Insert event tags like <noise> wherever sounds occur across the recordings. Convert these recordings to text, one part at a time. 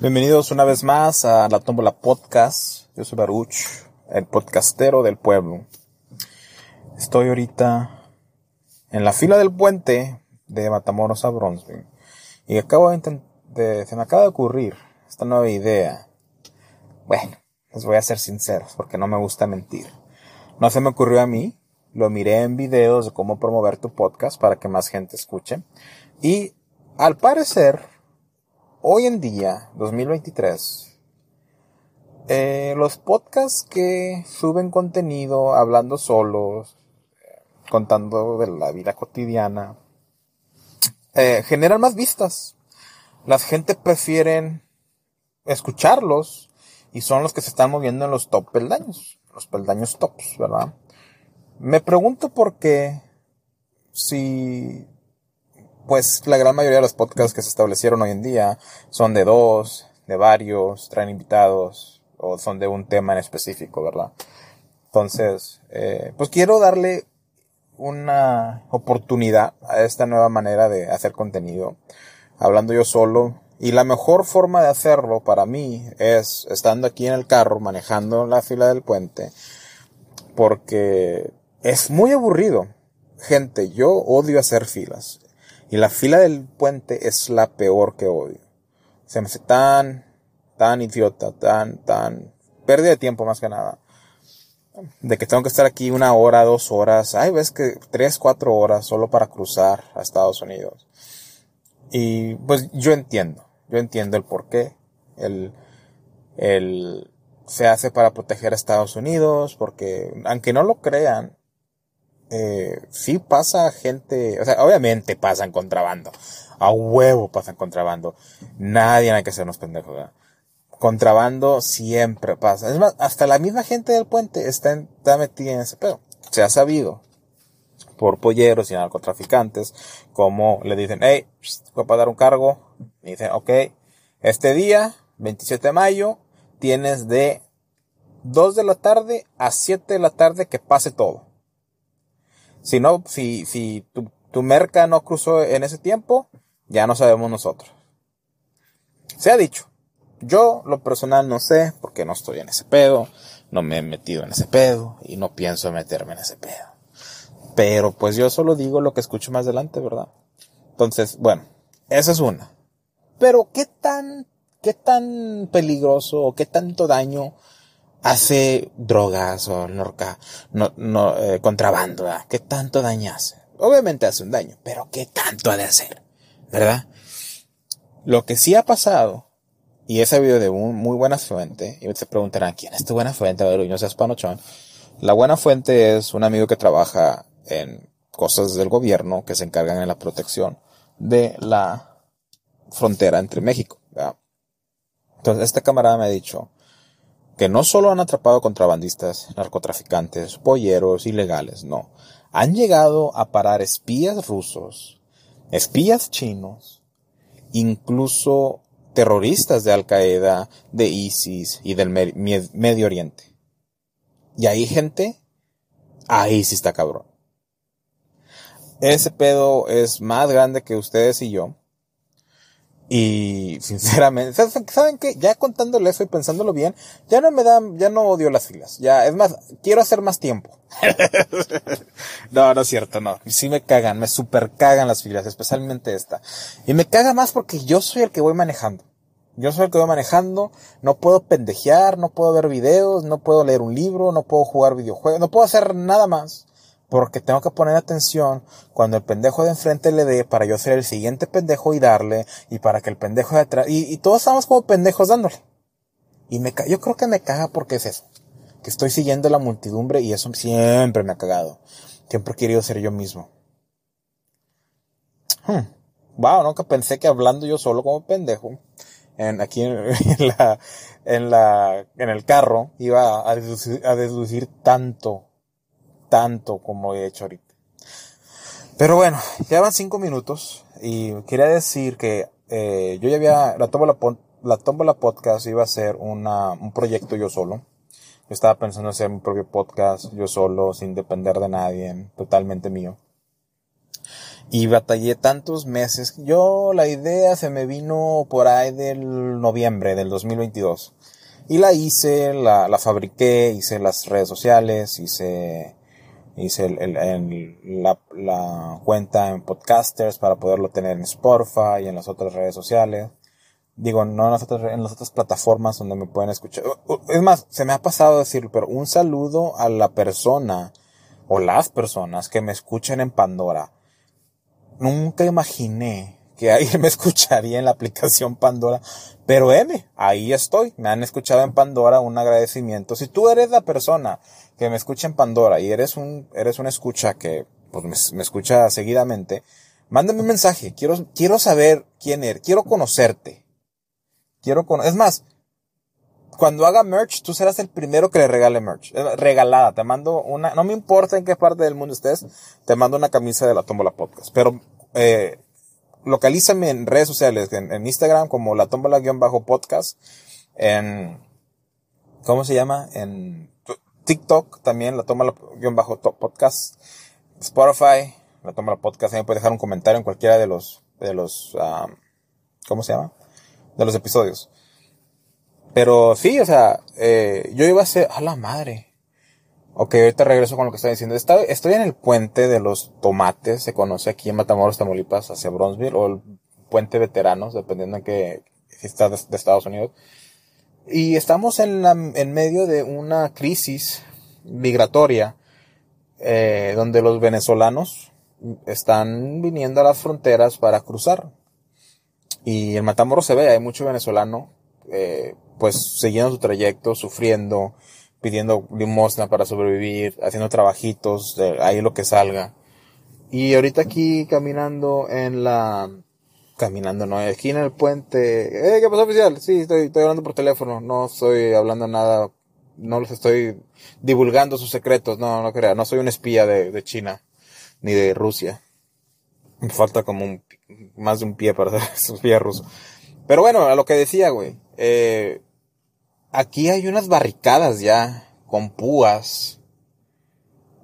Bienvenidos una vez más a La Tómbola Podcast. Yo soy Baruch, el podcastero del pueblo. Estoy ahorita en la fila del puente de Matamoros a Bronzeville. Y acabo de, se me acaba de ocurrir esta nueva idea. Bueno, les voy a ser sinceros porque no me gusta mentir. No se me ocurrió a mí, lo miré en videos de cómo promover tu podcast para que más gente escuche. Y al parecer hoy en día, 2023, eh, los podcasts que suben contenido hablando solos, contando de la vida cotidiana, eh, generan más vistas. La gente prefieren escucharlos y son los que se están moviendo en los top peldaños, los peldaños tops, ¿verdad? Me pregunto por qué si pues la gran mayoría de los podcasts que se establecieron hoy en día son de dos, de varios, traen invitados o son de un tema en específico, ¿verdad? Entonces, eh, pues quiero darle una oportunidad a esta nueva manera de hacer contenido, hablando yo solo. Y la mejor forma de hacerlo para mí es estando aquí en el carro, manejando la fila del puente, porque es muy aburrido. Gente, yo odio hacer filas. Y la fila del puente es la peor que odio. Se me hace tan, tan idiota, tan, tan, pérdida de tiempo más que nada. De que tengo que estar aquí una hora, dos horas, ay, ves que tres, cuatro horas solo para cruzar a Estados Unidos. Y pues yo entiendo, yo entiendo el por qué. El, el, se hace para proteger a Estados Unidos, porque aunque no lo crean, eh, sí pasa gente, o sea, obviamente pasan contrabando. A huevo pasan contrabando. Nadie hay que hacernos pendejos. Contrabando siempre pasa. Es más, hasta la misma gente del puente está, está metida en ese pedo. Se ha sabido por polleros y narcotraficantes, como le dicen, hey, voy a dar un cargo. Y dicen, ok, este día, 27 de mayo, tienes de 2 de la tarde a 7 de la tarde que pase todo. Si no, si, si tu, tu merca no cruzó en ese tiempo, ya no sabemos nosotros. Se ha dicho. Yo, lo personal, no sé, porque no estoy en ese pedo, no me he metido en ese pedo, y no pienso meterme en ese pedo. Pero pues yo solo digo lo que escucho más adelante, ¿verdad? Entonces, bueno, esa es una. Pero qué tan, qué tan peligroso o qué tanto daño hace drogas o norca, no, no, eh, contrabando. ¿Qué tanto daño hace? Obviamente hace un daño, pero ¿qué tanto ha de hacer? ¿Verdad? Lo que sí ha pasado, y he sabido de un muy buena fuente, y se preguntarán, ¿quién es tu buena fuente? A ver, no panochón. La buena fuente es un amigo que trabaja en cosas del gobierno que se encargan en la protección de la frontera entre México. Entonces, este camarada me ha dicho, que no solo han atrapado contrabandistas, narcotraficantes, polleros, ilegales, no. Han llegado a parar espías rusos, espías chinos, incluso terroristas de Al Qaeda, de ISIS y del Medio Oriente. Y ahí gente, ahí sí está cabrón. Ese pedo es más grande que ustedes y yo. Y sinceramente, <laughs> ¿saben qué? Ya contándole eso y pensándolo bien, ya no me dan, ya no odio las filas. Ya, es más, quiero hacer más tiempo. <laughs> no, no es cierto, no. Sí me cagan, me super cagan las filas, especialmente esta. Y me caga más porque yo soy el que voy manejando. Yo soy el que voy manejando, no puedo pendejear, no puedo ver videos, no puedo leer un libro, no puedo jugar videojuegos, no puedo hacer nada más porque tengo que poner atención cuando el pendejo de enfrente le dé para yo ser el siguiente pendejo y darle, y para que el pendejo de atrás, y, todos estamos como pendejos dándole. Y me yo creo que me caga porque es eso. Que estoy siguiendo la multidumbre y eso siempre me ha cagado. Siempre he querido ser yo mismo. Hmm. Wow, nunca pensé que hablando yo solo como pendejo, en, aquí en, <laughs> la, en la, en el carro, iba a a deducir tanto tanto como he hecho ahorita. Pero bueno, van cinco minutos y quería decir que eh, yo ya había, la tómbola, la la podcast iba a ser una, un proyecto yo solo. Yo estaba pensando hacer mi propio podcast yo solo, sin depender de nadie, totalmente mío. Y batallé tantos meses. Yo la idea se me vino por ahí del noviembre del 2022. Y la hice, la, la fabriqué, hice las redes sociales, hice, hice el, el, la, la cuenta en podcasters para poderlo tener en Spotify y en las otras redes sociales. Digo, no en las otras, en las otras plataformas donde me pueden escuchar. Es más, se me ha pasado decirlo, pero un saludo a la persona o las personas que me escuchen en Pandora. Nunca imaginé que alguien <laughs> me escucharía en la aplicación Pandora, pero M, ahí estoy. Me han escuchado en Pandora, un agradecimiento. Si tú eres la persona que me escucha en Pandora y eres un, eres una escucha que pues, me, escucha seguidamente, mándame un mensaje. Quiero, quiero saber quién eres. Quiero conocerte. Quiero con, es más, cuando haga merch, tú serás el primero que le regale merch. Eh, regalada, te mando una, no me importa en qué parte del mundo estés, te mando una camisa de la Tómbola Podcast. Pero, eh, localízame en redes sociales, en, Instagram como la Tómbola-podcast, en, ¿cómo se llama? En TikTok también, la Tómbola-podcast, Spotify, la Tómbola Podcast, también puedes dejar un comentario en cualquiera de los, de los, ah, ¿cómo se llama? de los episodios. Pero sí, o sea, eh, yo iba a ser, a la madre. Ok, ahorita regreso con lo que estaba diciendo. estoy en el puente de los tomates, se conoce aquí en Matamoros, Tamaulipas, hacia Bronzeville, o el puente veteranos, dependiendo en qué, si está de, Estados Unidos. Y estamos en, la, en medio de una crisis migratoria, eh, donde los venezolanos están viniendo a las fronteras para cruzar. Y en Matamoros se ve, hay mucho venezolano, eh, pues siguiendo su trayecto, sufriendo, pidiendo limosna para sobrevivir, haciendo trabajitos, ahí lo que salga. Y ahorita aquí caminando en la, caminando, no, aquí en el puente, eh, ¿qué pasó oficial? Sí, estoy, estoy hablando por teléfono, no estoy hablando nada, no les estoy divulgando sus secretos, no, no crea, no soy un espía de, de China, ni de Rusia. Me falta como un más de un pie para hacer esos fierros. Pero bueno, a lo que decía, güey. Eh, aquí hay unas barricadas ya, con púas.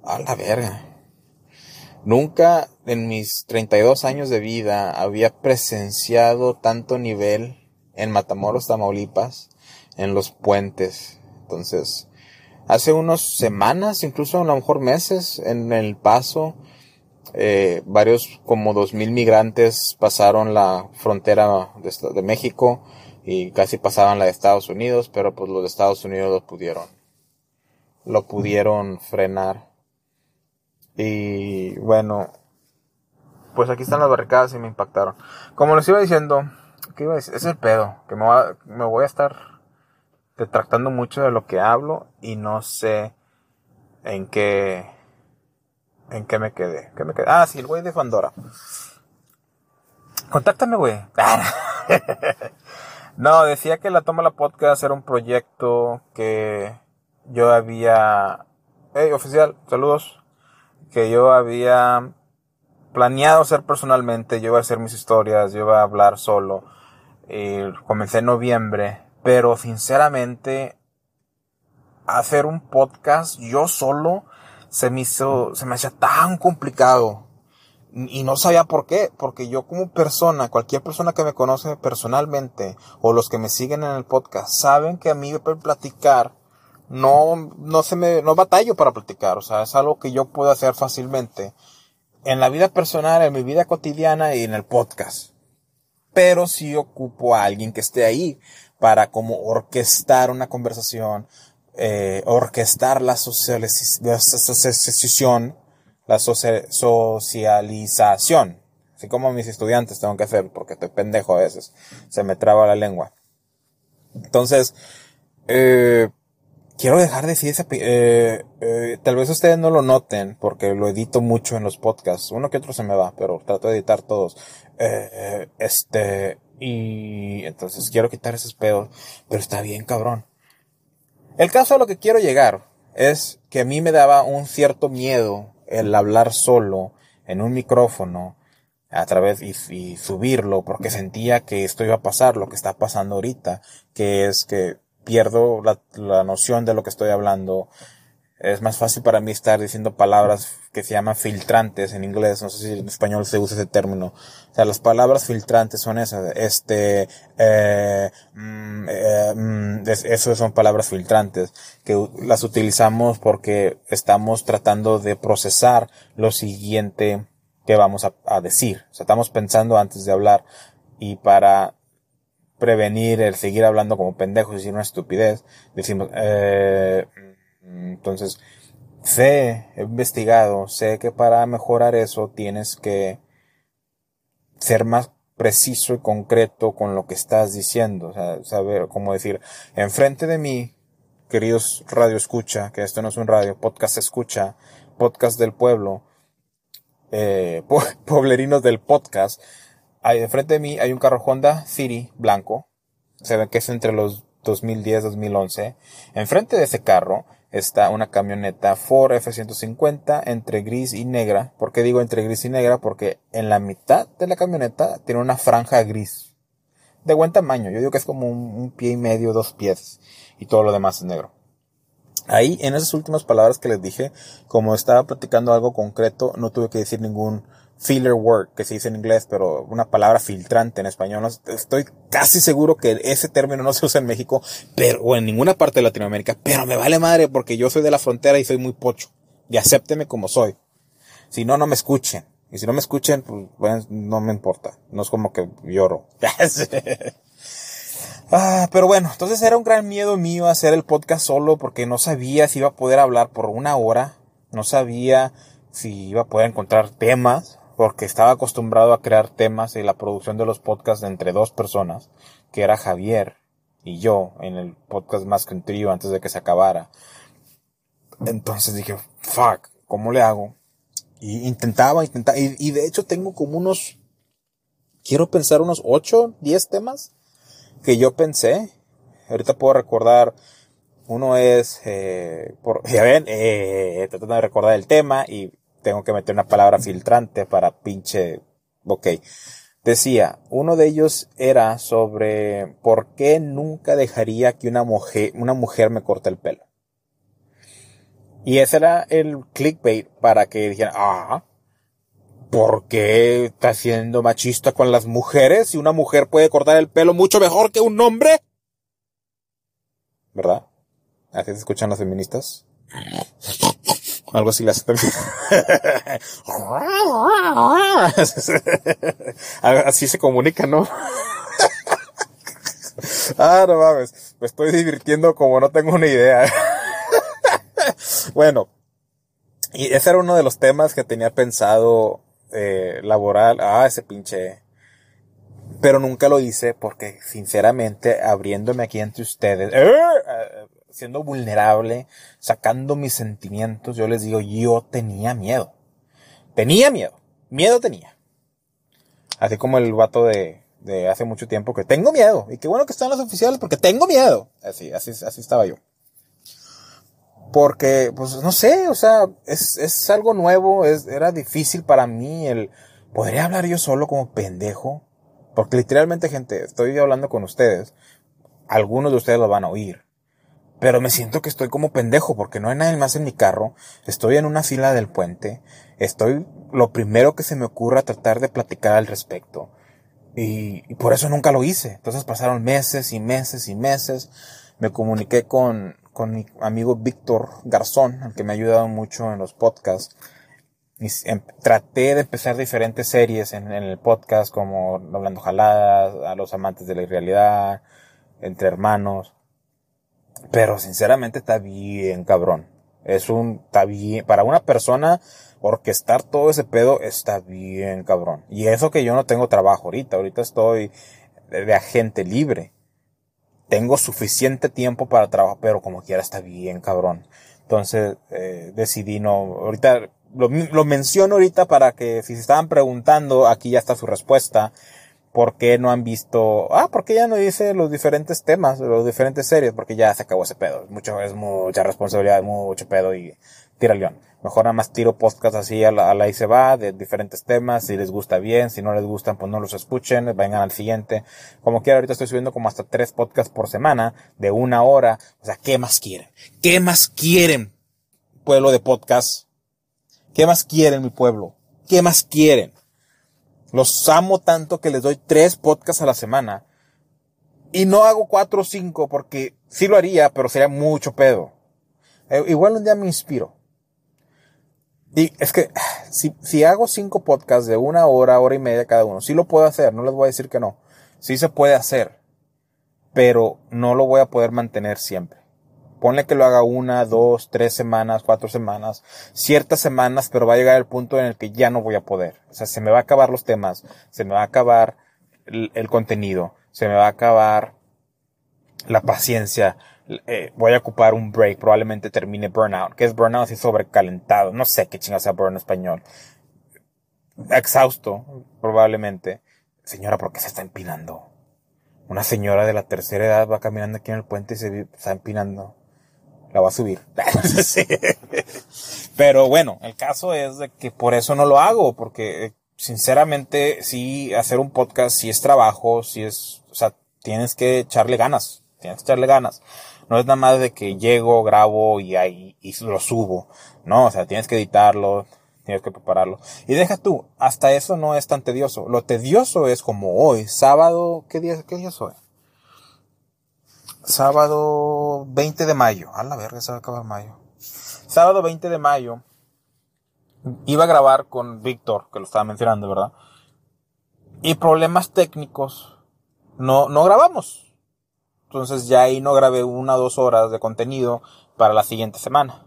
A la verga. Nunca en mis 32 años de vida había presenciado tanto nivel en Matamoros, Tamaulipas, en los puentes. Entonces, hace unas semanas, incluso a lo mejor meses, en el paso, eh, varios, como dos mil migrantes pasaron la frontera de, México y casi pasaban la de Estados Unidos, pero pues los de Estados Unidos lo pudieron, lo pudieron frenar. Y bueno, pues aquí están las barricadas y me impactaron. Como les iba diciendo, ¿qué iba a decir? Es el pedo, que me, me voy a estar detractando mucho de lo que hablo y no sé en qué ¿En qué me quedé? ¿Qué me quedé? Ah, sí, el güey de Pandora. Contáctame, güey. <laughs> no, decía que la Toma la Podcast era un proyecto que yo había... Hey, oficial, saludos. Que yo había planeado hacer personalmente. Yo iba a hacer mis historias, yo iba a hablar solo. Y comencé en noviembre. Pero sinceramente, hacer un podcast yo solo se me hizo, se me hacía tan complicado. Y no sabía por qué, porque yo como persona, cualquier persona que me conoce personalmente, o los que me siguen en el podcast, saben que a mí platicar, no, no se me, no batallo para platicar, o sea, es algo que yo puedo hacer fácilmente. En la vida personal, en mi vida cotidiana y en el podcast. Pero si ocupo a alguien que esté ahí para como orquestar una conversación, eh, orquestar la socialización, la socialización, así como mis estudiantes tengo que hacer, porque estoy pendejo a veces, se me traba la lengua. Entonces, eh, quiero dejar de decir esa, eh, eh, tal vez ustedes no lo noten, porque lo edito mucho en los podcasts, uno que otro se me va, pero trato de editar todos. Eh, este, y entonces quiero quitar esos pedos, pero está bien cabrón. El caso a lo que quiero llegar es que a mí me daba un cierto miedo el hablar solo en un micrófono a través y, subirlo porque sentía que esto iba a pasar, lo que está pasando ahorita, que es que pierdo la, noción de lo que estoy hablando, es más fácil para mí estar diciendo palabras que se llaman filtrantes en inglés, no sé si en español se usa ese término. O sea, las palabras filtrantes son esas, este, eh, mm, eh, mm, son palabras filtrantes, que las utilizamos porque estamos tratando de procesar lo siguiente que vamos a, a decir. O sea, estamos pensando antes de hablar y para prevenir el seguir hablando como pendejos y decir una estupidez, decimos, eh, entonces, sé, he investigado, sé que para mejorar eso tienes que ser más preciso y concreto con lo que estás diciendo, o sea, saber cómo decir, enfrente de mí, queridos radio escucha, que esto no es un radio, podcast escucha, podcast del pueblo, eh, <laughs> pueblerinos del podcast, ahí enfrente de mí hay un carro Honda City blanco, se ve que es entre los 2010-2011, enfrente de ese carro está una camioneta Ford F-150 entre gris y negra. ¿Por qué digo entre gris y negra? Porque en la mitad de la camioneta tiene una franja gris. De buen tamaño. Yo digo que es como un, pie y medio, dos pies. Y todo lo demás es negro. Ahí, en esas últimas palabras que les dije, como estaba platicando algo concreto, no tuve que decir ningún filler word, que se dice en inglés, pero una palabra filtrante en español. Estoy casi seguro que ese término no se usa en México, pero, o en ninguna parte de Latinoamérica, pero me vale madre porque yo soy de la frontera y soy muy pocho. Y acépteme como soy. Si no, no me escuchen. Y si no me escuchen, pues, no me importa. No es como que lloro. <laughs> ah, pero bueno, entonces era un gran miedo mío hacer el podcast solo porque no sabía si iba a poder hablar por una hora. No sabía si iba a poder encontrar temas porque estaba acostumbrado a crear temas y la producción de los podcasts entre dos personas, que era Javier y yo en el podcast más que un trío antes de que se acabara. Entonces dije, fuck, ¿cómo le hago? Y intentaba, intentaba, y, de hecho tengo como unos, quiero pensar unos 8, 10 temas que yo pensé. Ahorita puedo recordar, uno es, eh, por, <laughs> ya ven, eh, tratando de recordar el tema y tengo que meter una palabra filtrante para pinche, ok. Decía, uno de ellos era sobre por qué nunca dejaría que una mujer, una mujer me corte el pelo. Y ese era el clickbait para que dijeran, ah, ¿por qué está siendo machista con las mujeres si una mujer puede cortar el pelo mucho mejor que un hombre? ¿Verdad? ¿Así se escuchan las feministas? Algo así las <laughs> Así se comunica, ¿no? <laughs> ah, no mames. Me estoy divirtiendo como no tengo una idea. <laughs> bueno. Y ese era uno de los temas que tenía pensado eh, laboral. Ah, ese pinche. Pero nunca lo hice porque, sinceramente, abriéndome aquí entre ustedes. ¡eh! Siendo vulnerable, sacando mis sentimientos, yo les digo, yo tenía miedo. Tenía miedo. Miedo tenía. Así como el vato de, de hace mucho tiempo que tengo miedo. Y qué bueno que están los oficiales porque tengo miedo. Así, así, así estaba yo. Porque, pues, no sé, o sea, es, es algo nuevo, es, era difícil para mí el, ¿podría hablar yo solo como pendejo? Porque literalmente, gente, estoy hablando con ustedes. Algunos de ustedes lo van a oír. Pero me siento que estoy como pendejo porque no hay nadie más en mi carro. Estoy en una fila del puente. Estoy lo primero que se me ocurra tratar de platicar al respecto. Y, por eso nunca lo hice. Entonces pasaron meses y meses y meses. Me comuniqué con, con mi amigo Víctor Garzón, el que me ha ayudado mucho en los podcasts. Y em, traté de empezar diferentes series en, en el podcast como Hablando Jaladas, a los amantes de la irrealidad, entre hermanos. Pero sinceramente está bien cabrón. Es un, está bien, para una persona orquestar todo ese pedo está bien cabrón. Y eso que yo no tengo trabajo ahorita, ahorita estoy de, agente libre. Tengo suficiente tiempo para trabajar, pero como quiera está bien cabrón. Entonces, eh, decidí no, ahorita, lo, lo menciono ahorita para que si se estaban preguntando, aquí ya está su respuesta. ¿Por qué no han visto? Ah, porque ya no dice los diferentes temas, los diferentes series, porque ya se acabó ese pedo. Mucho, es mucha responsabilidad, mucho pedo y tira león. Mejor nada más tiro podcast así a la, a la y se va, de diferentes temas, si les gusta bien, si no les gustan, pues no los escuchen, vengan al siguiente. Como quiera, ahorita estoy subiendo como hasta tres podcasts por semana, de una hora. O sea, ¿qué más quieren? ¿Qué más quieren? pueblo de podcast. ¿Qué más quieren mi pueblo? ¿Qué más quieren? Los amo tanto que les doy tres podcasts a la semana. Y no hago cuatro o cinco porque sí lo haría, pero sería mucho pedo. Eh, igual un día me inspiro. Y es que <sighs> si, si hago cinco podcasts de una hora, hora y media cada uno, sí lo puedo hacer, no les voy a decir que no. Sí se puede hacer, pero no lo voy a poder mantener siempre. Ponle que lo haga una, dos, tres semanas, cuatro semanas, ciertas semanas, pero va a llegar el punto en el que ya no voy a poder. O sea, se me va a acabar los temas, se me va a acabar el, contenido, se me va a acabar la paciencia, eh, voy a ocupar un break, probablemente termine burnout. ¿Qué es burnout? Así sobrecalentado. No sé qué chingas sea burnout en español. Exhausto, probablemente. Señora, ¿por qué se está empinando? Una señora de la tercera edad va caminando aquí en el puente y se está empinando. La va a subir. <laughs> Pero bueno, el caso es de que por eso no lo hago, porque eh, sinceramente sí hacer un podcast sí es trabajo, sí es, o sea, tienes que echarle ganas, tienes que echarle ganas. No es nada más de que llego, grabo y ahí y lo subo. No, o sea, tienes que editarlo, tienes que prepararlo. Y deja tú, hasta eso no es tan tedioso. Lo tedioso es como hoy, sábado, ¿qué día, qué día es hoy? Sábado 20 de mayo. A la verga, se va a acabar mayo. Sábado 20 de mayo. Iba a grabar con Víctor, que lo estaba mencionando, ¿verdad? Y problemas técnicos. No, no grabamos. Entonces ya ahí no grabé una o dos horas de contenido para la siguiente semana.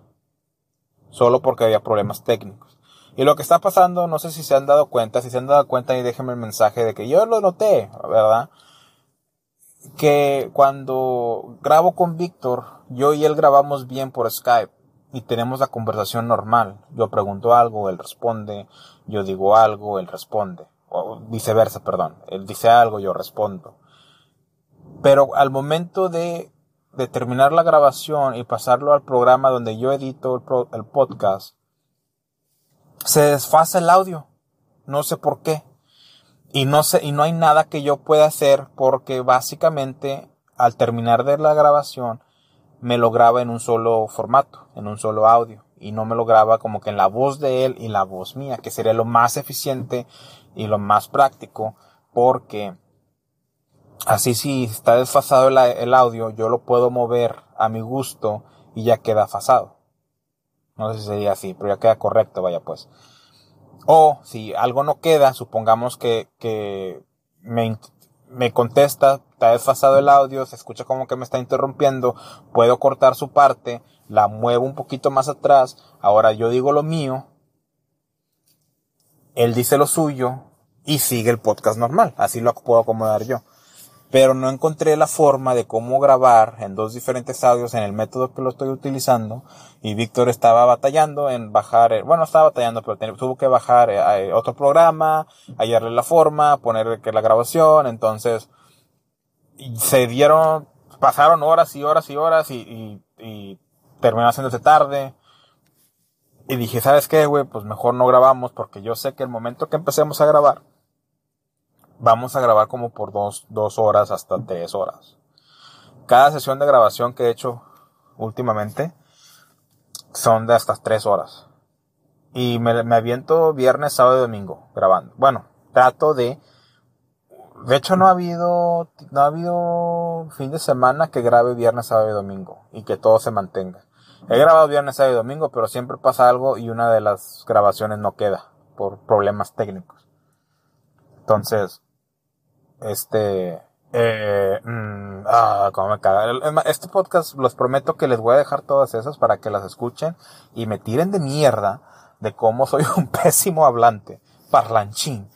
Solo porque había problemas técnicos. Y lo que está pasando, no sé si se han dado cuenta, si se han dado cuenta y déjenme el mensaje de que yo lo noté, ¿verdad? Que cuando grabo con Víctor, yo y él grabamos bien por Skype y tenemos la conversación normal. Yo pregunto algo, él responde, yo digo algo, él responde. O viceversa, perdón. Él dice algo, yo respondo. Pero al momento de, de terminar la grabación y pasarlo al programa donde yo edito el, el podcast, se desfasa el audio. No sé por qué. Y no sé, y no hay nada que yo pueda hacer porque básicamente al terminar de la grabación me lo graba en un solo formato, en un solo audio. Y no me lo graba como que en la voz de él y la voz mía, que sería lo más eficiente y lo más práctico porque Así si está desfasado el, audio, yo lo puedo mover a mi gusto y ya queda fasado. No sé si sería así, pero ya queda correcto, vaya pues. O si algo no queda, supongamos que, que me, me contesta, está desfasado el audio, se escucha como que me está interrumpiendo, puedo cortar su parte, la muevo un poquito más atrás, ahora yo digo lo mío, él dice lo suyo y sigue el podcast normal, así lo puedo acomodar yo pero no encontré la forma de cómo grabar en dos diferentes audios en el método que lo estoy utilizando y Víctor estaba batallando en bajar, eh, bueno, estaba batallando, pero tuvo que bajar eh, otro programa, hallarle la forma, poner que la grabación, entonces se dieron, pasaron horas y horas y horas y, y, y terminó haciéndose tarde. Y dije, ¿sabes qué, güey? Pues mejor no grabamos porque yo sé que el momento que empecemos a grabar, vamos a grabar como por dos, dos horas hasta tres horas. Cada sesión de grabación que he hecho últimamente son de hasta tres horas. Y me, me aviento viernes, sábado y domingo grabando. Bueno, trato de... De hecho no ha habido, no ha habido fin de semana que grabe viernes, sábado y domingo y que todo se mantenga. He grabado viernes, sábado y domingo, pero siempre pasa algo y una de las grabaciones no queda por problemas técnicos. Entonces, este, eh, mm, ah, cómo me caga. Este podcast los prometo que les voy a dejar todas esas para que las escuchen y me tiren de mierda de cómo soy un <laughs> pésimo hablante, parlanchín.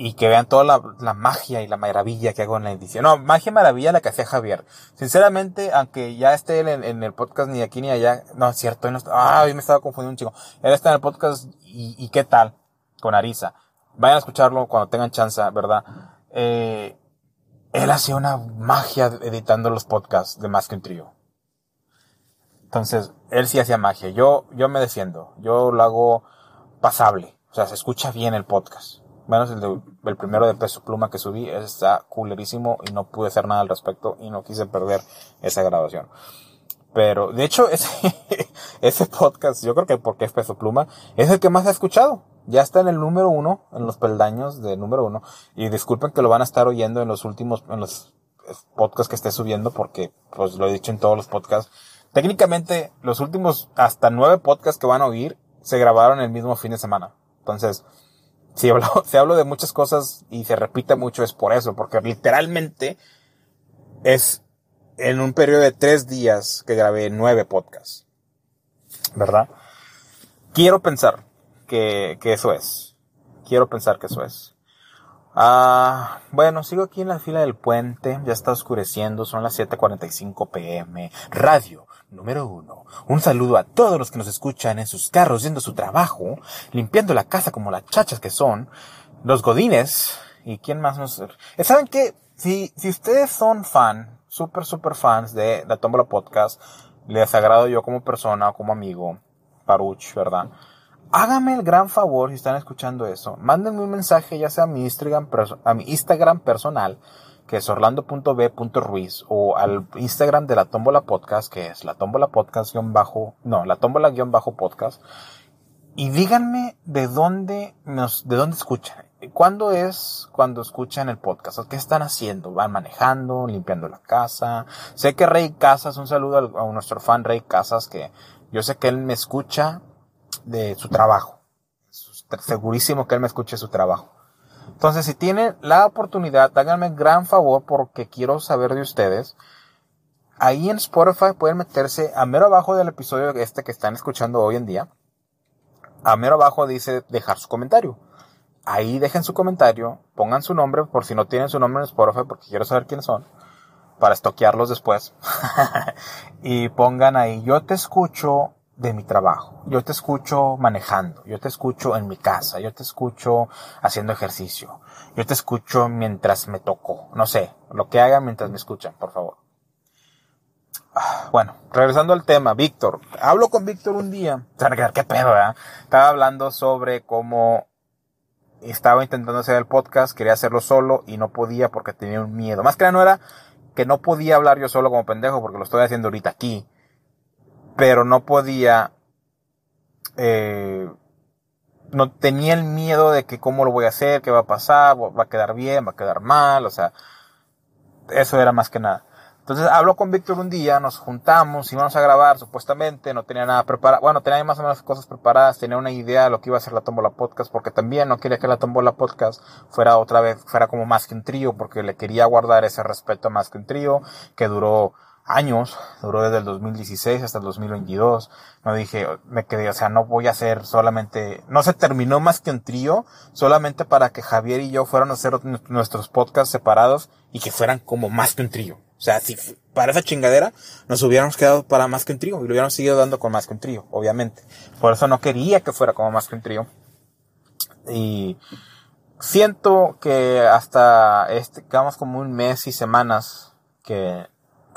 Y que vean toda la, magia y la maravilla que hago en la edición. No, magia y maravilla la que hacía Javier. Sinceramente, aunque ya esté él en, el podcast ni aquí ni allá, no es cierto, no ah, me estaba confundiendo un chico. Él está en el podcast y, y qué tal, con Arisa. Vayan a escucharlo cuando tengan chance, ¿verdad? Eh, él hacía una magia editando los podcasts de Más que un trío. Entonces, él sí hacía magia. Yo, yo me defiendo. Yo lo hago pasable. O sea, se escucha bien el podcast. Menos el, de, el primero de peso pluma que subí. Está culerísimo y no pude hacer nada al respecto y no quise perder esa grabación. Pero, de hecho, <laughs> ese, ese podcast, yo creo que porque es Peso Pluma, es el que más ha escuchado. Ya está en el número uno, en los peldaños de número uno. Y disculpen que lo van a estar oyendo en los últimos, en los podcasts que esté subiendo, porque pues lo he dicho en todos los podcasts. Técnicamente, los últimos hasta nueve podcasts que van a oír se grabaron el mismo fin de semana. Entonces, si hablo, <laughs> si hablo de muchas cosas y se repite mucho es por eso, porque literalmente es en un periodo de tres días que grabé nueve podcasts. ¿Verdad? Quiero pensar que, que eso es. Quiero pensar que eso es. Ah, bueno, sigo aquí en la fila del puente, ya está oscureciendo, son las 7.45 pm. Radio número uno. Un saludo a todos los que nos escuchan en sus carros yendo a su trabajo, limpiando la casa como las chachas que son, los godines, y quién más nos... ¿Saben qué? Si, si ustedes son fan, súper, súper fans de la Tómbola Podcast, les agrado yo como persona como amigo, Paruch, ¿verdad? Háganme el gran favor, si están escuchando eso, mándenme un mensaje ya sea a mi Instagram, a mi Instagram personal, que es orlando.b.ruiz, o al Instagram de la Tómbola Podcast, que es la Tómbola Podcast guion bajo, no, la Tómbola guion bajo podcast, y díganme de dónde nos, de dónde escuchan. ¿Cuándo es cuando escuchan el podcast? ¿Qué están haciendo? ¿Van manejando? ¿Limpiando la casa? Sé que Rey Casas, un saludo a nuestro fan Rey Casas, que yo sé que él me escucha de su trabajo. Segurísimo que él me escuche su trabajo. Entonces, si tienen la oportunidad, háganme gran favor porque quiero saber de ustedes. Ahí en Spotify pueden meterse a mero abajo del episodio este que están escuchando hoy en día. A mero abajo dice dejar su comentario ahí dejen su comentario, pongan su nombre por si no tienen su nombre en Spotify porque quiero saber quiénes son para estoquearlos después. <laughs> y pongan ahí, yo te escucho de mi trabajo, yo te escucho manejando, yo te escucho en mi casa, yo te escucho haciendo ejercicio, yo te escucho mientras me toco, no sé, lo que hagan mientras me escuchan, por favor. Bueno, regresando al tema, Víctor. Hablo con Víctor un día. ¿Qué pedo, eh? Estaba hablando sobre cómo estaba intentando hacer el podcast, quería hacerlo solo y no podía porque tenía un miedo. Más que nada no era que no podía hablar yo solo como pendejo porque lo estoy haciendo ahorita aquí. Pero no podía, eh, no tenía el miedo de que cómo lo voy a hacer, qué va a pasar, va a quedar bien, va a quedar mal, o sea, eso era más que nada. Entonces hablo con Víctor un día, nos juntamos, íbamos a grabar supuestamente, no tenía nada preparado, bueno, tenía más o menos cosas preparadas, tenía una idea de lo que iba a ser la Tombola Podcast, porque también no quería que la Tombola Podcast fuera otra vez, fuera como más que un trío, porque le quería guardar ese respeto más que un trío, que duró años, duró desde el 2016 hasta el 2022. No dije, me quedé, o sea, no voy a hacer solamente, no se terminó más que un trío, solamente para que Javier y yo fueran a hacer nuestros podcasts separados y que fueran como más que un trío. O sea, si para esa chingadera nos hubiéramos quedado para más que un trío y lo hubiéramos seguido dando con más que un trío, obviamente. Por eso no quería que fuera como más que un trío. Y siento que hasta este, quedamos como un mes y semanas que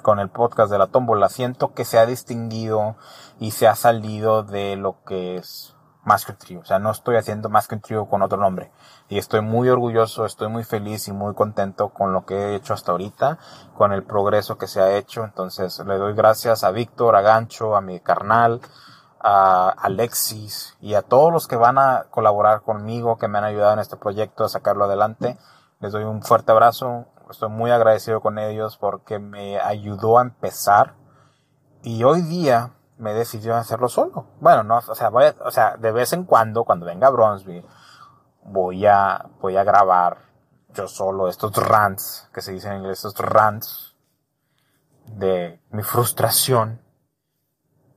con el podcast de la tómbola, siento que se ha distinguido y se ha salido de lo que es más que un trío. O sea, no estoy haciendo más que un trío con otro nombre. Y estoy muy orgulloso, estoy muy feliz y muy contento con lo que he hecho hasta ahorita, con el progreso que se ha hecho. Entonces, le doy gracias a Víctor, a Gancho, a mi carnal, a Alexis y a todos los que van a colaborar conmigo, que me han ayudado en este proyecto a sacarlo adelante. Les doy un fuerte abrazo. Estoy muy agradecido con ellos porque me ayudó a empezar. Y hoy día me decidió hacerlo solo. Bueno, no, o sea, voy o sea, de vez en cuando, cuando venga Bronzeville, voy a, voy a grabar yo solo estos rants, que se dicen en inglés, estos rants de mi frustración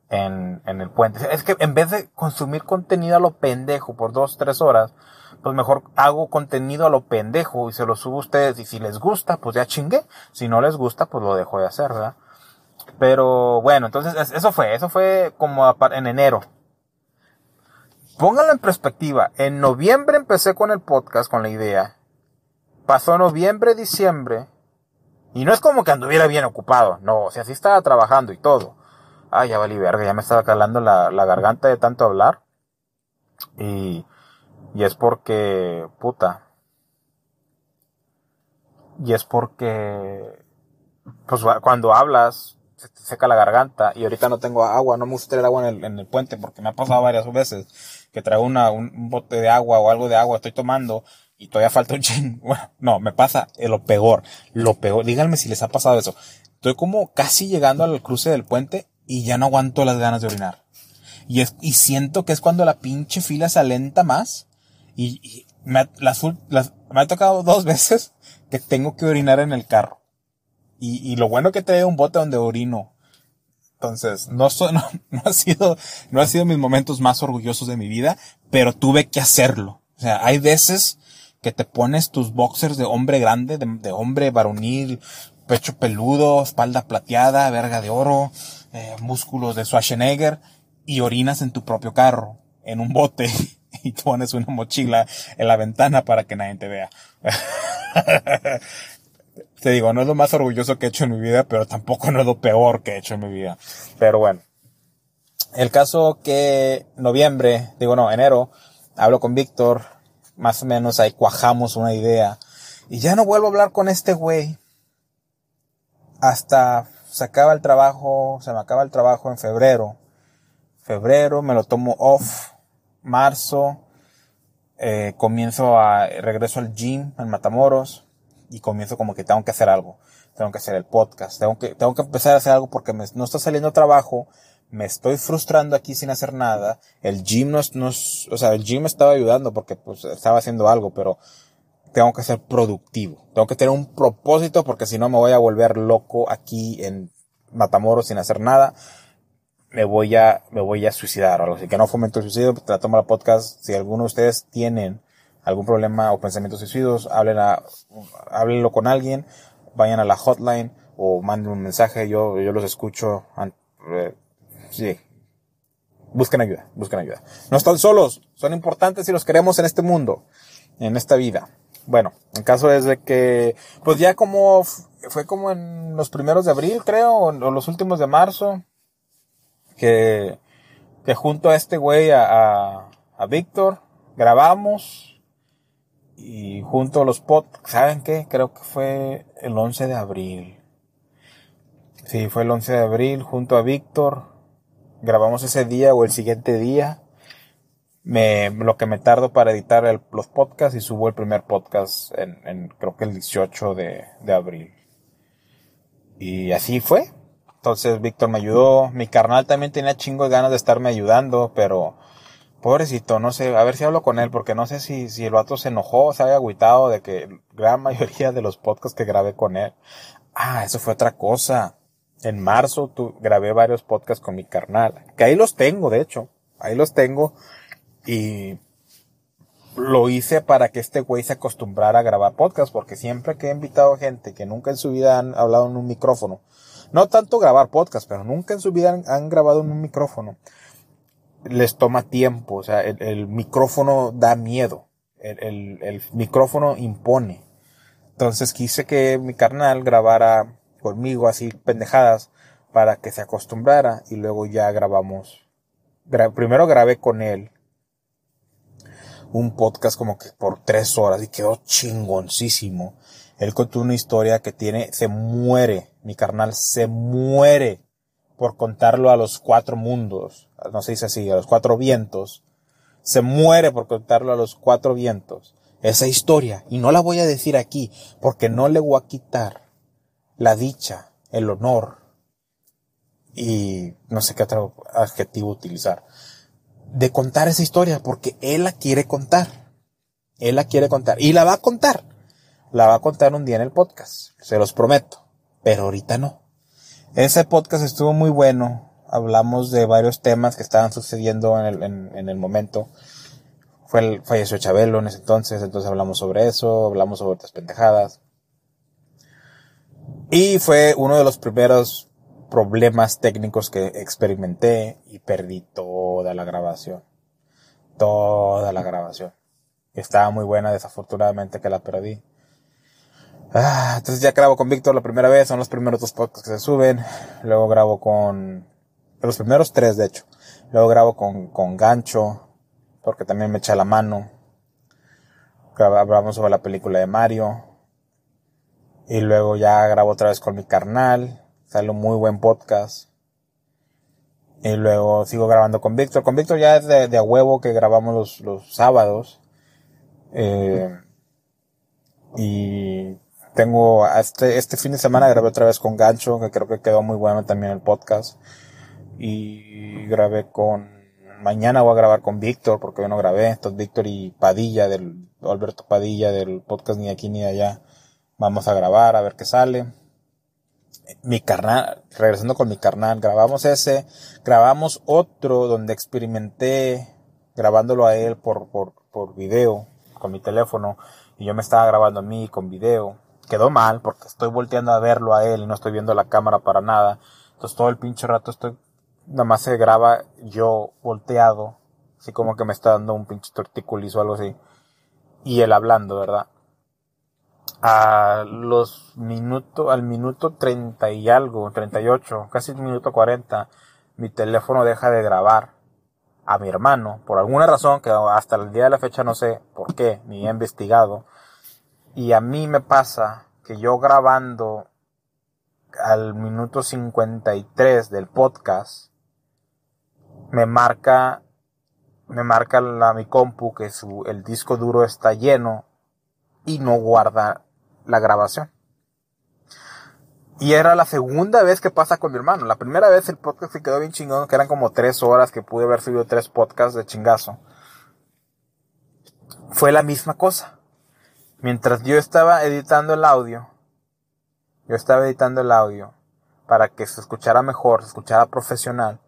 en, en el puente. Es que en vez de consumir contenido a lo pendejo por dos, tres horas, pues mejor hago contenido a lo pendejo y se lo subo a ustedes y si les gusta, pues ya chingué. Si no les gusta, pues lo dejo de hacer, ¿verdad? Pero bueno, entonces eso fue, eso fue como en enero. Pónganlo en perspectiva. En noviembre empecé con el podcast, con la idea. Pasó noviembre, diciembre. Y no es como que anduviera bien ocupado. No, o sea, sí estaba trabajando y todo. Ay, ya valí verga, ya me estaba calando la, la garganta de tanto hablar. Y, y es porque, puta. Y es porque, pues cuando hablas, se te seca la garganta y ahorita no tengo agua, no me gusta tener agua en el, en el puente porque me ha pasado varias veces que traigo una, un, bote de agua o algo de agua, estoy tomando y todavía falta un ching. <laughs> Bueno, no, me pasa lo peor, lo peor. Díganme si les ha pasado eso. Estoy como casi llegando al cruce del puente y ya no aguanto las ganas de orinar. Y, es, y siento que es cuando la pinche fila se alenta más y, me, las, me ha tocado dos <laughs> veces que tengo que orinar en el carro. Y, y lo bueno que traigo un bote donde orino. Entonces, no, <laughs> no, no, ha sido, no ha sido mis momentos más orgullosos de mi vida, pero tuve que hacerlo. O sea, hay veces que te pones tus boxers de hombre grande, de, de hombre varonil, pecho peludo, espalda plateada, verga de oro, eh, músculos de Schwarzenegger, y orinas en tu propio carro, en un bote, <laughs> <laughs> y pones una mochila en la ventana para que nadie te vea. <laughs> te digo, no es lo más orgulloso que he hecho en mi vida, pero tampoco no es lo peor que he hecho en mi vida. Pero bueno. El caso que noviembre, digo no, enero, hablo con Víctor, más o menos ahí cuajamos una idea. Y ya no vuelvo a hablar con este güey. Hasta se acaba el trabajo, se me acaba el trabajo en febrero. Febrero me lo tomo off. Marzo, eh, comienzo a, regreso al gym en Matamoros y comienzo como que tengo que hacer algo. Tengo que hacer el podcast. Tengo que, tengo que empezar a hacer algo porque me, no está saliendo trabajo. Me estoy frustrando aquí sin hacer nada. El gym no, no, o sea, el gym me estaba ayudando porque pues estaba haciendo algo, pero tengo que ser productivo. Tengo que tener un propósito porque si no me voy a volver loco aquí en Matamoros sin hacer nada. Me voy a, me voy a suicidar o algo así. Que no fomento el suicidio, la tomo la podcast. Si alguno de ustedes tienen algún problema o pensamientos suicidios, hablen a, háblenlo con alguien, vayan a la hotline o manden un mensaje, yo, yo los escucho, eh, sí. Busquen ayuda, busquen ayuda. No están solos, son importantes y los queremos en este mundo, en esta vida. Bueno, el caso es de que, pues ya como, fue como en los primeros de abril, creo, o los últimos de marzo, que, que junto a este güey, a, a, Víctor, grabamos, y junto a los podcasts, ¿saben qué? Creo que fue el 11 de abril. Sí, fue el 11 de abril, junto a Víctor. Grabamos ese día o el siguiente día. Me, lo que me tardo para editar los podcasts y subo el primer podcast en, en creo que el 18 de, de abril. Y así fue. Entonces Víctor me ayudó. Mi carnal también tenía chingo de ganas de estarme ayudando, pero Pobrecito, no sé, a ver si hablo con él, porque no sé si, si el vato se enojó, se había agüitado de que gran <laughs> mayoría de los podcasts que grabé con él. Ah, eso fue otra cosa. En marzo tu, grabé varios podcasts con mi carnal, que ahí los tengo, de hecho, ahí los tengo, y lo hice para que este güey se acostumbrara a grabar podcasts, porque siempre que he invitado gente que nunca en su vida han hablado en un micrófono, no tanto grabar podcasts, pero nunca en su vida han, grabado en un micrófono, les toma tiempo, o sea, el, micrófono da miedo, el, el, micrófono impone. Entonces quise que mi carnal grabara conmigo así pendejadas para que se acostumbrara y luego ya grabamos. primero grabé con él un podcast como que por tres horas y quedó chingoncísimo. Él contó una historia que tiene, se muere, mi carnal se muere por contarlo a los cuatro mundos, no se dice así, a los cuatro vientos, se muere por contarlo a los cuatro vientos. Esa historia, y no la voy a decir aquí, porque no le voy a quitar la dicha, el honor, y no sé qué otro adjetivo utilizar, de contar esa historia, porque él la quiere contar. Él la quiere contar, y la va a contar. La va a contar un día en el podcast, se los prometo, pero ahorita no. Ese podcast estuvo muy bueno. Hablamos de varios temas que estaban sucediendo en el, en, el momento. Fue el, falleció Chabelo en ese entonces, entonces hablamos sobre eso, hablamos sobre otras pendejadas. Y fue uno de los primeros problemas técnicos que experimenté y perdí toda la grabación. Toda la grabación. Estaba muy buena, desafortunadamente que la perdí. Ah, entonces ya grabo con Víctor la primera vez, son los primeros dos podcasts que se suben. Luego grabo con, los primeros tres de hecho. Luego grabo con, con Gancho, porque también me echa la mano. Hablamos sobre la película de Mario. Y luego ya grabo otra vez con mi carnal. Sale un muy buen podcast. Y luego sigo grabando con Víctor. Con Víctor ya es de, a huevo que grabamos los, los sábados. Eh, y tengo, este, este fin de semana grabé otra vez con Gancho, que creo que quedó muy bueno también el podcast. Y grabé con, mañana voy a grabar con Víctor, porque yo no grabé. Entonces Víctor y Padilla, del, Alberto Padilla del podcast Ni aquí ni allá, vamos a grabar a ver qué sale mi carnal, regresando con mi carnal, grabamos ese, grabamos otro donde experimenté grabándolo a él por, por, por video con mi teléfono y yo me estaba grabando a mí con video. Quedó mal porque estoy volteando a verlo a él y no estoy viendo la cámara para nada. Entonces todo el pinche rato estoy, nada más se graba yo volteado, así como que me está dando un pinche torticulizo o algo así. Y él hablando, ¿verdad? a los minutos, al minuto 30 y algo, 38, casi el minuto 40, mi teléfono deja de grabar a mi hermano, por alguna razón que hasta el día de la fecha no sé por qué, ni he investigado. Y a mí me pasa que yo grabando al minuto 53 del podcast, me marca, me marca la, mi compu que su, el disco duro está lleno y no guarda la grabación. Y era la segunda vez que pasa con mi hermano. La primera vez el podcast se quedó bien chingón, que eran como tres horas que pude haber subido tres podcasts de chingazo. Fue la misma cosa. Mientras yo estaba editando el audio, yo estaba editando el audio para que se escuchara mejor, se escuchara profesional.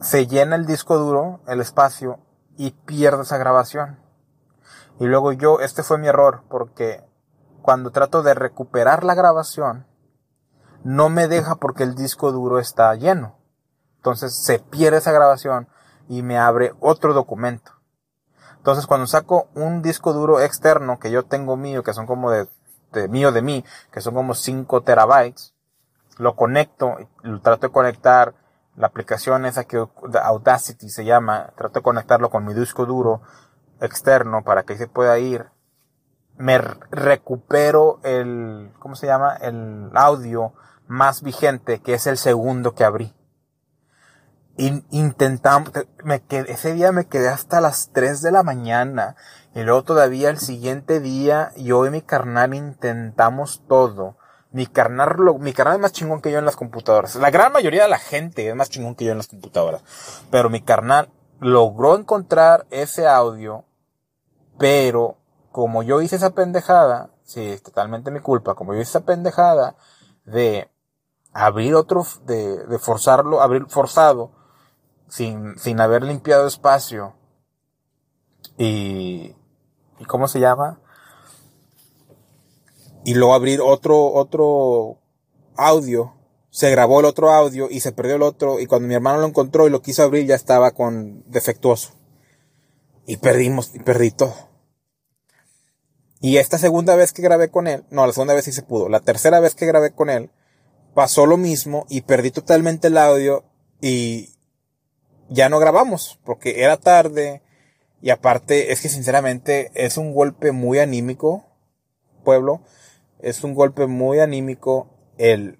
Se llena el disco duro, el espacio, y pierde esa grabación. Y luego yo, este fue mi error, porque cuando trato de recuperar la grabación, no me deja porque el disco duro está lleno. Entonces se pierde esa grabación y me abre otro documento. Entonces cuando saco un disco duro externo que yo tengo mío, que son como de, de mío de mí, que son como 5 terabytes, lo conecto, lo trato de conectar, la aplicación esa que Audacity se llama, trato de conectarlo con mi disco duro externo para que se pueda ir, me recupero el, ¿cómo se llama? El audio más vigente, que es el segundo que abrí. Intentamos, me quedé, ese día me quedé hasta las 3 de la mañana. Y luego todavía el siguiente día, yo y mi carnal intentamos todo. Mi carnal, mi carnal es más chingón que yo en las computadoras. La gran mayoría de la gente es más chingón que yo en las computadoras. Pero mi carnal logró encontrar ese audio, pero como yo hice esa pendejada, sí, es totalmente mi culpa, como yo hice esa pendejada de abrir otro, de, de forzarlo, abrir forzado, sin, sin haber limpiado espacio, y, y cómo se llama, y luego abrir otro, otro audio se grabó el otro audio y se perdió el otro y cuando mi hermano lo encontró y lo quiso abrir ya estaba con defectuoso. Y perdimos, y perdí todo. Y esta segunda vez que grabé con él, no, la segunda vez sí se pudo. La tercera vez que grabé con él, pasó lo mismo y perdí totalmente el audio y ya no grabamos porque era tarde y aparte es que sinceramente es un golpe muy anímico, pueblo, es un golpe muy anímico el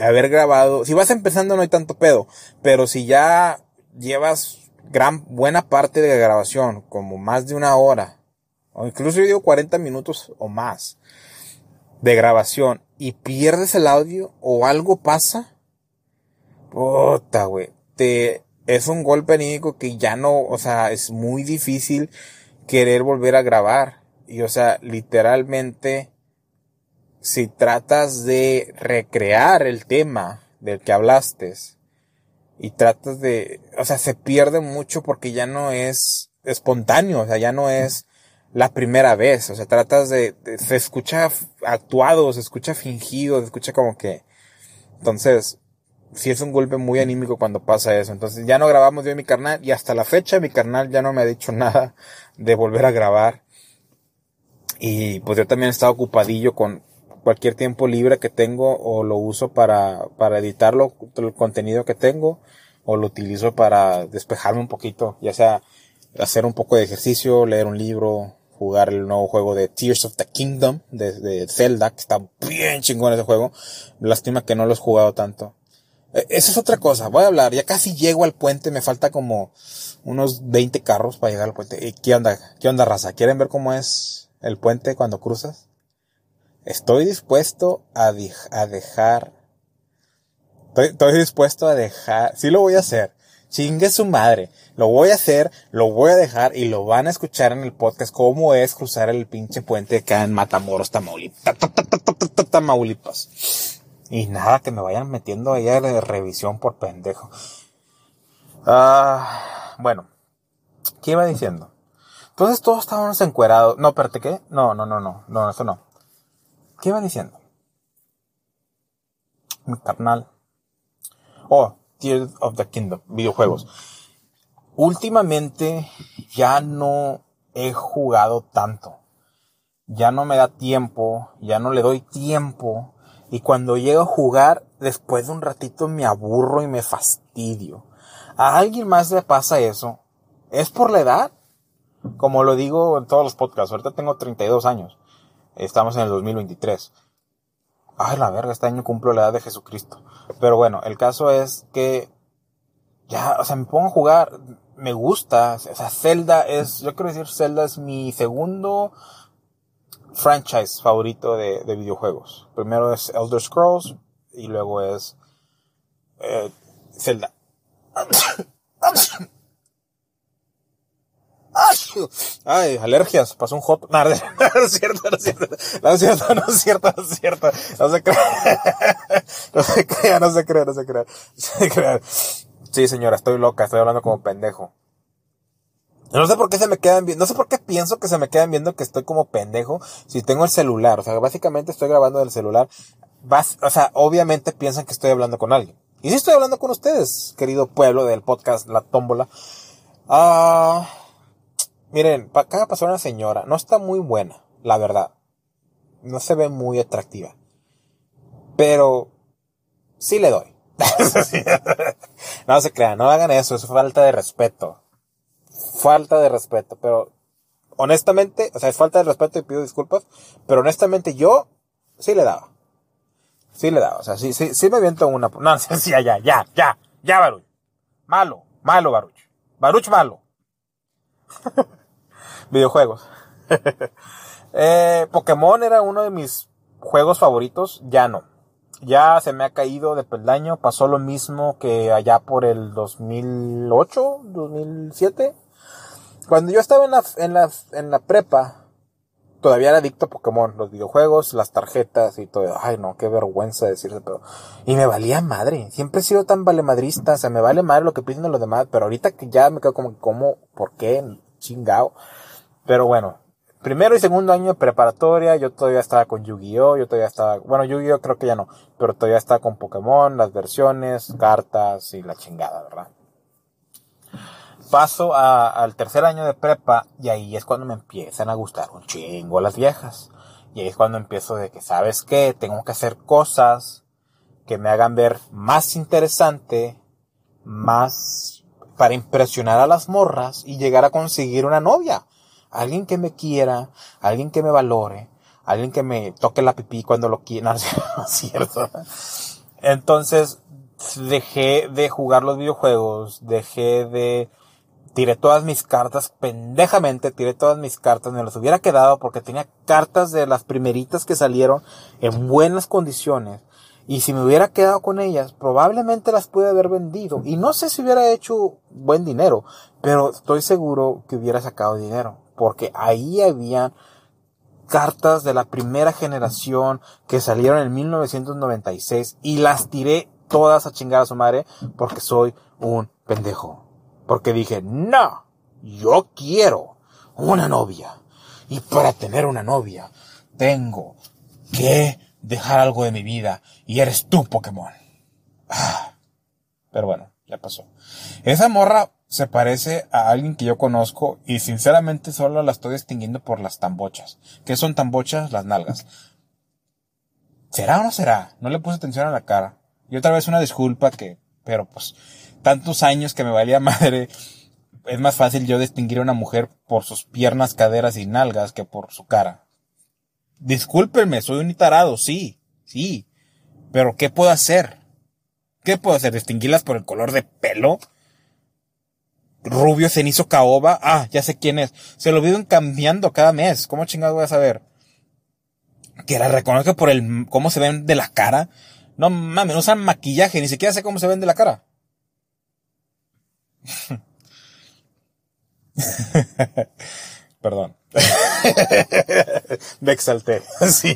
haber grabado, si vas empezando no hay tanto pedo, pero si ya llevas gran, buena parte de la grabación, como más de una hora, o incluso yo digo 40 minutos o más de grabación, y pierdes el audio o algo pasa, puta, güey, te, es un golpe anímico que ya no, o sea, es muy difícil querer volver a grabar. Y o sea, literalmente, si tratas de recrear el tema del que hablaste y tratas de, o sea, se pierde mucho porque ya no es espontáneo, o sea, ya no es la primera vez, o sea, tratas de, se escucha actuado, se escucha fingido, se escucha como que, entonces, sí es un golpe muy anímico cuando pasa eso, entonces ya no grabamos yo y mi carnal y hasta la fecha mi carnal ya no me ha dicho nada de volver a grabar y pues yo también he estado ocupadillo con, cualquier tiempo libre que tengo o lo uso para, para editarlo, el contenido que tengo, o lo utilizo para despejarme un poquito, ya sea hacer un poco de ejercicio, leer un libro, jugar el nuevo juego de Tears of the Kingdom de, de Zelda, que está bien chingón ese juego. Lástima que no lo he jugado tanto. E, esa es otra cosa, voy a hablar, ya casi llego al puente, me falta como unos 20 carros para llegar al puente. ¿Qué onda? ¿Qué onda, raza? ¿Quieren ver cómo es el puente cuando cruzas? Estoy dispuesto a, dejar, estoy, dispuesto a dejar, sí lo voy a hacer Chingue su madre. Lo voy a hacer, lo voy a dejar y lo van a escuchar en el podcast cómo es cruzar el pinche puente acá en Matamoros. Tamaulipas. Y nada, que me vayan metiendo ahí de revisión por pendejo. Ah, bueno. ¿Qué iba diciendo? Entonces todos estábamos encuerados. No, espérate, ¿qué? No, no, no, no. No, eso no. ¿Qué iba diciendo? Mi carnal. Oh, Tears of the Kingdom, videojuegos. Últimamente ya no he jugado tanto. Ya no me da tiempo, ya no le doy tiempo. Y cuando llego a jugar, después de un ratito me aburro y me fastidio. ¿A alguien más le pasa eso? ¿Es por la edad? Como lo digo en todos los podcasts, ahorita tengo 32 años. Estamos en el 2023. Ay, la verga, este año cumplo la edad de Jesucristo. Pero bueno, el caso es que ya, o sea, me pongo a jugar, me gusta, o sea, Zelda es, yo quiero decir, Zelda es mi segundo franchise favorito de, de videojuegos. Primero es Elder Scrolls y luego es eh, Zelda. Ay, alergias, pasó un hot. No, no es cierto, no es cierto. No es cierto, no es cierto, no es. <laughs> No se crea, no se crea, no se crea. No se crea. Sí, señora, estoy loca, estoy hablando como pendejo. No sé por qué se me quedan viendo, no sé por qué pienso que se me quedan viendo que estoy como pendejo si tengo el celular. O sea, básicamente estoy grabando del celular. o sea, obviamente piensan que estoy hablando con alguien. Y sí estoy hablando con ustedes, querido pueblo del podcast La Tómbola. Ah, miren, acá pasó una señora. No está muy buena, la verdad. No se ve muy atractiva. Pero, sí le doy. <laughs> no se crean, no hagan eso, es falta de respeto. Falta de respeto, pero honestamente, o sea, es falta de respeto y pido disculpas, pero honestamente yo sí le daba. Sí le daba, o sea, sí, sí, sí me aviento una... <laughs> No, sí, ya, ya, ya, ya, ya, Baruch. Malo, malo, Baruch. Baruch malo. <laughs> Videojuegos. <laughs> eh, Pokémon era uno de mis juegos favoritos, ya no ya se me ha caído de peldaño. Pasó lo mismo que allá por el 2008, 2007. Cuando yo estaba en la, en la, en la prepa, todavía era adicto a Pokémon, los videojuegos, las tarjetas y todo. Ay, no, qué vergüenza decirse, pero. Y me valía madre. Siempre he sido tan valemadrista. O sea, me vale madre lo que piden los demás. Pero ahorita que ya me quedo como, ¿cómo? ¿Por qué? Chingao. Pero bueno, primero y segundo año de preparatoria, yo todavía estaba con Yu-Gi-Oh, yo todavía estaba, bueno, Yu-Gi-Oh creo que ya no, pero todavía estaba con Pokémon, las versiones, cartas y la chingada, ¿verdad? Paso a, al tercer año de prepa y ahí es cuando me empiezan a gustar un chingo las viejas. Y ahí es cuando empiezo de que, ¿sabes qué? Tengo que hacer cosas que me hagan ver más interesante, más para impresionar a las morras y llegar a conseguir una novia alguien que me quiera, alguien que me valore, alguien que me toque la pipí cuando lo quiera, <laughs> cierto. Entonces, dejé de jugar los videojuegos, dejé de, tiré todas mis cartas, pendejamente tiré todas mis cartas, me las hubiera quedado porque tenía cartas de las primeritas que salieron en buenas condiciones. Y si me hubiera quedado con ellas, probablemente las pude haber vendido. Y no sé si hubiera hecho buen dinero, pero estoy seguro que hubiera sacado dinero porque ahí había cartas de la primera generación que salieron en 1996 y las tiré todas a chingar a su madre porque soy un pendejo. Porque dije, no, yo quiero una novia. Y para tener una novia, tengo que dejar algo de mi vida. Y eres tú, Pokémon. Ah. Pero bueno, ya pasó. Esa morra se parece a alguien que yo conozco y sinceramente solo la estoy distinguiendo por las tambochas. ¿Qué son tambochas? Las nalgas. ¿Será o no será? No le puse atención a la cara. Y otra vez una disculpa que, pero pues, tantos años que me valía madre. es más fácil yo distinguir a una mujer por sus piernas, caderas y nalgas que por su cara. Discúlpenme, soy un tarado, sí, sí. Pero ¿qué puedo hacer? ¿Qué puedo hacer? ¿Distinguirlas por el color de pelo? Rubio, cenizo, caoba. Ah, ya sé quién es. Se lo viven cambiando cada mes. ¿Cómo chingados voy a saber? Que la reconozco por el, cómo se ven de la cara. No mames, no usan maquillaje, ni siquiera sé cómo se ven de la cara. <laughs> Perdón. <laughs> me exalté. <laughs> sí.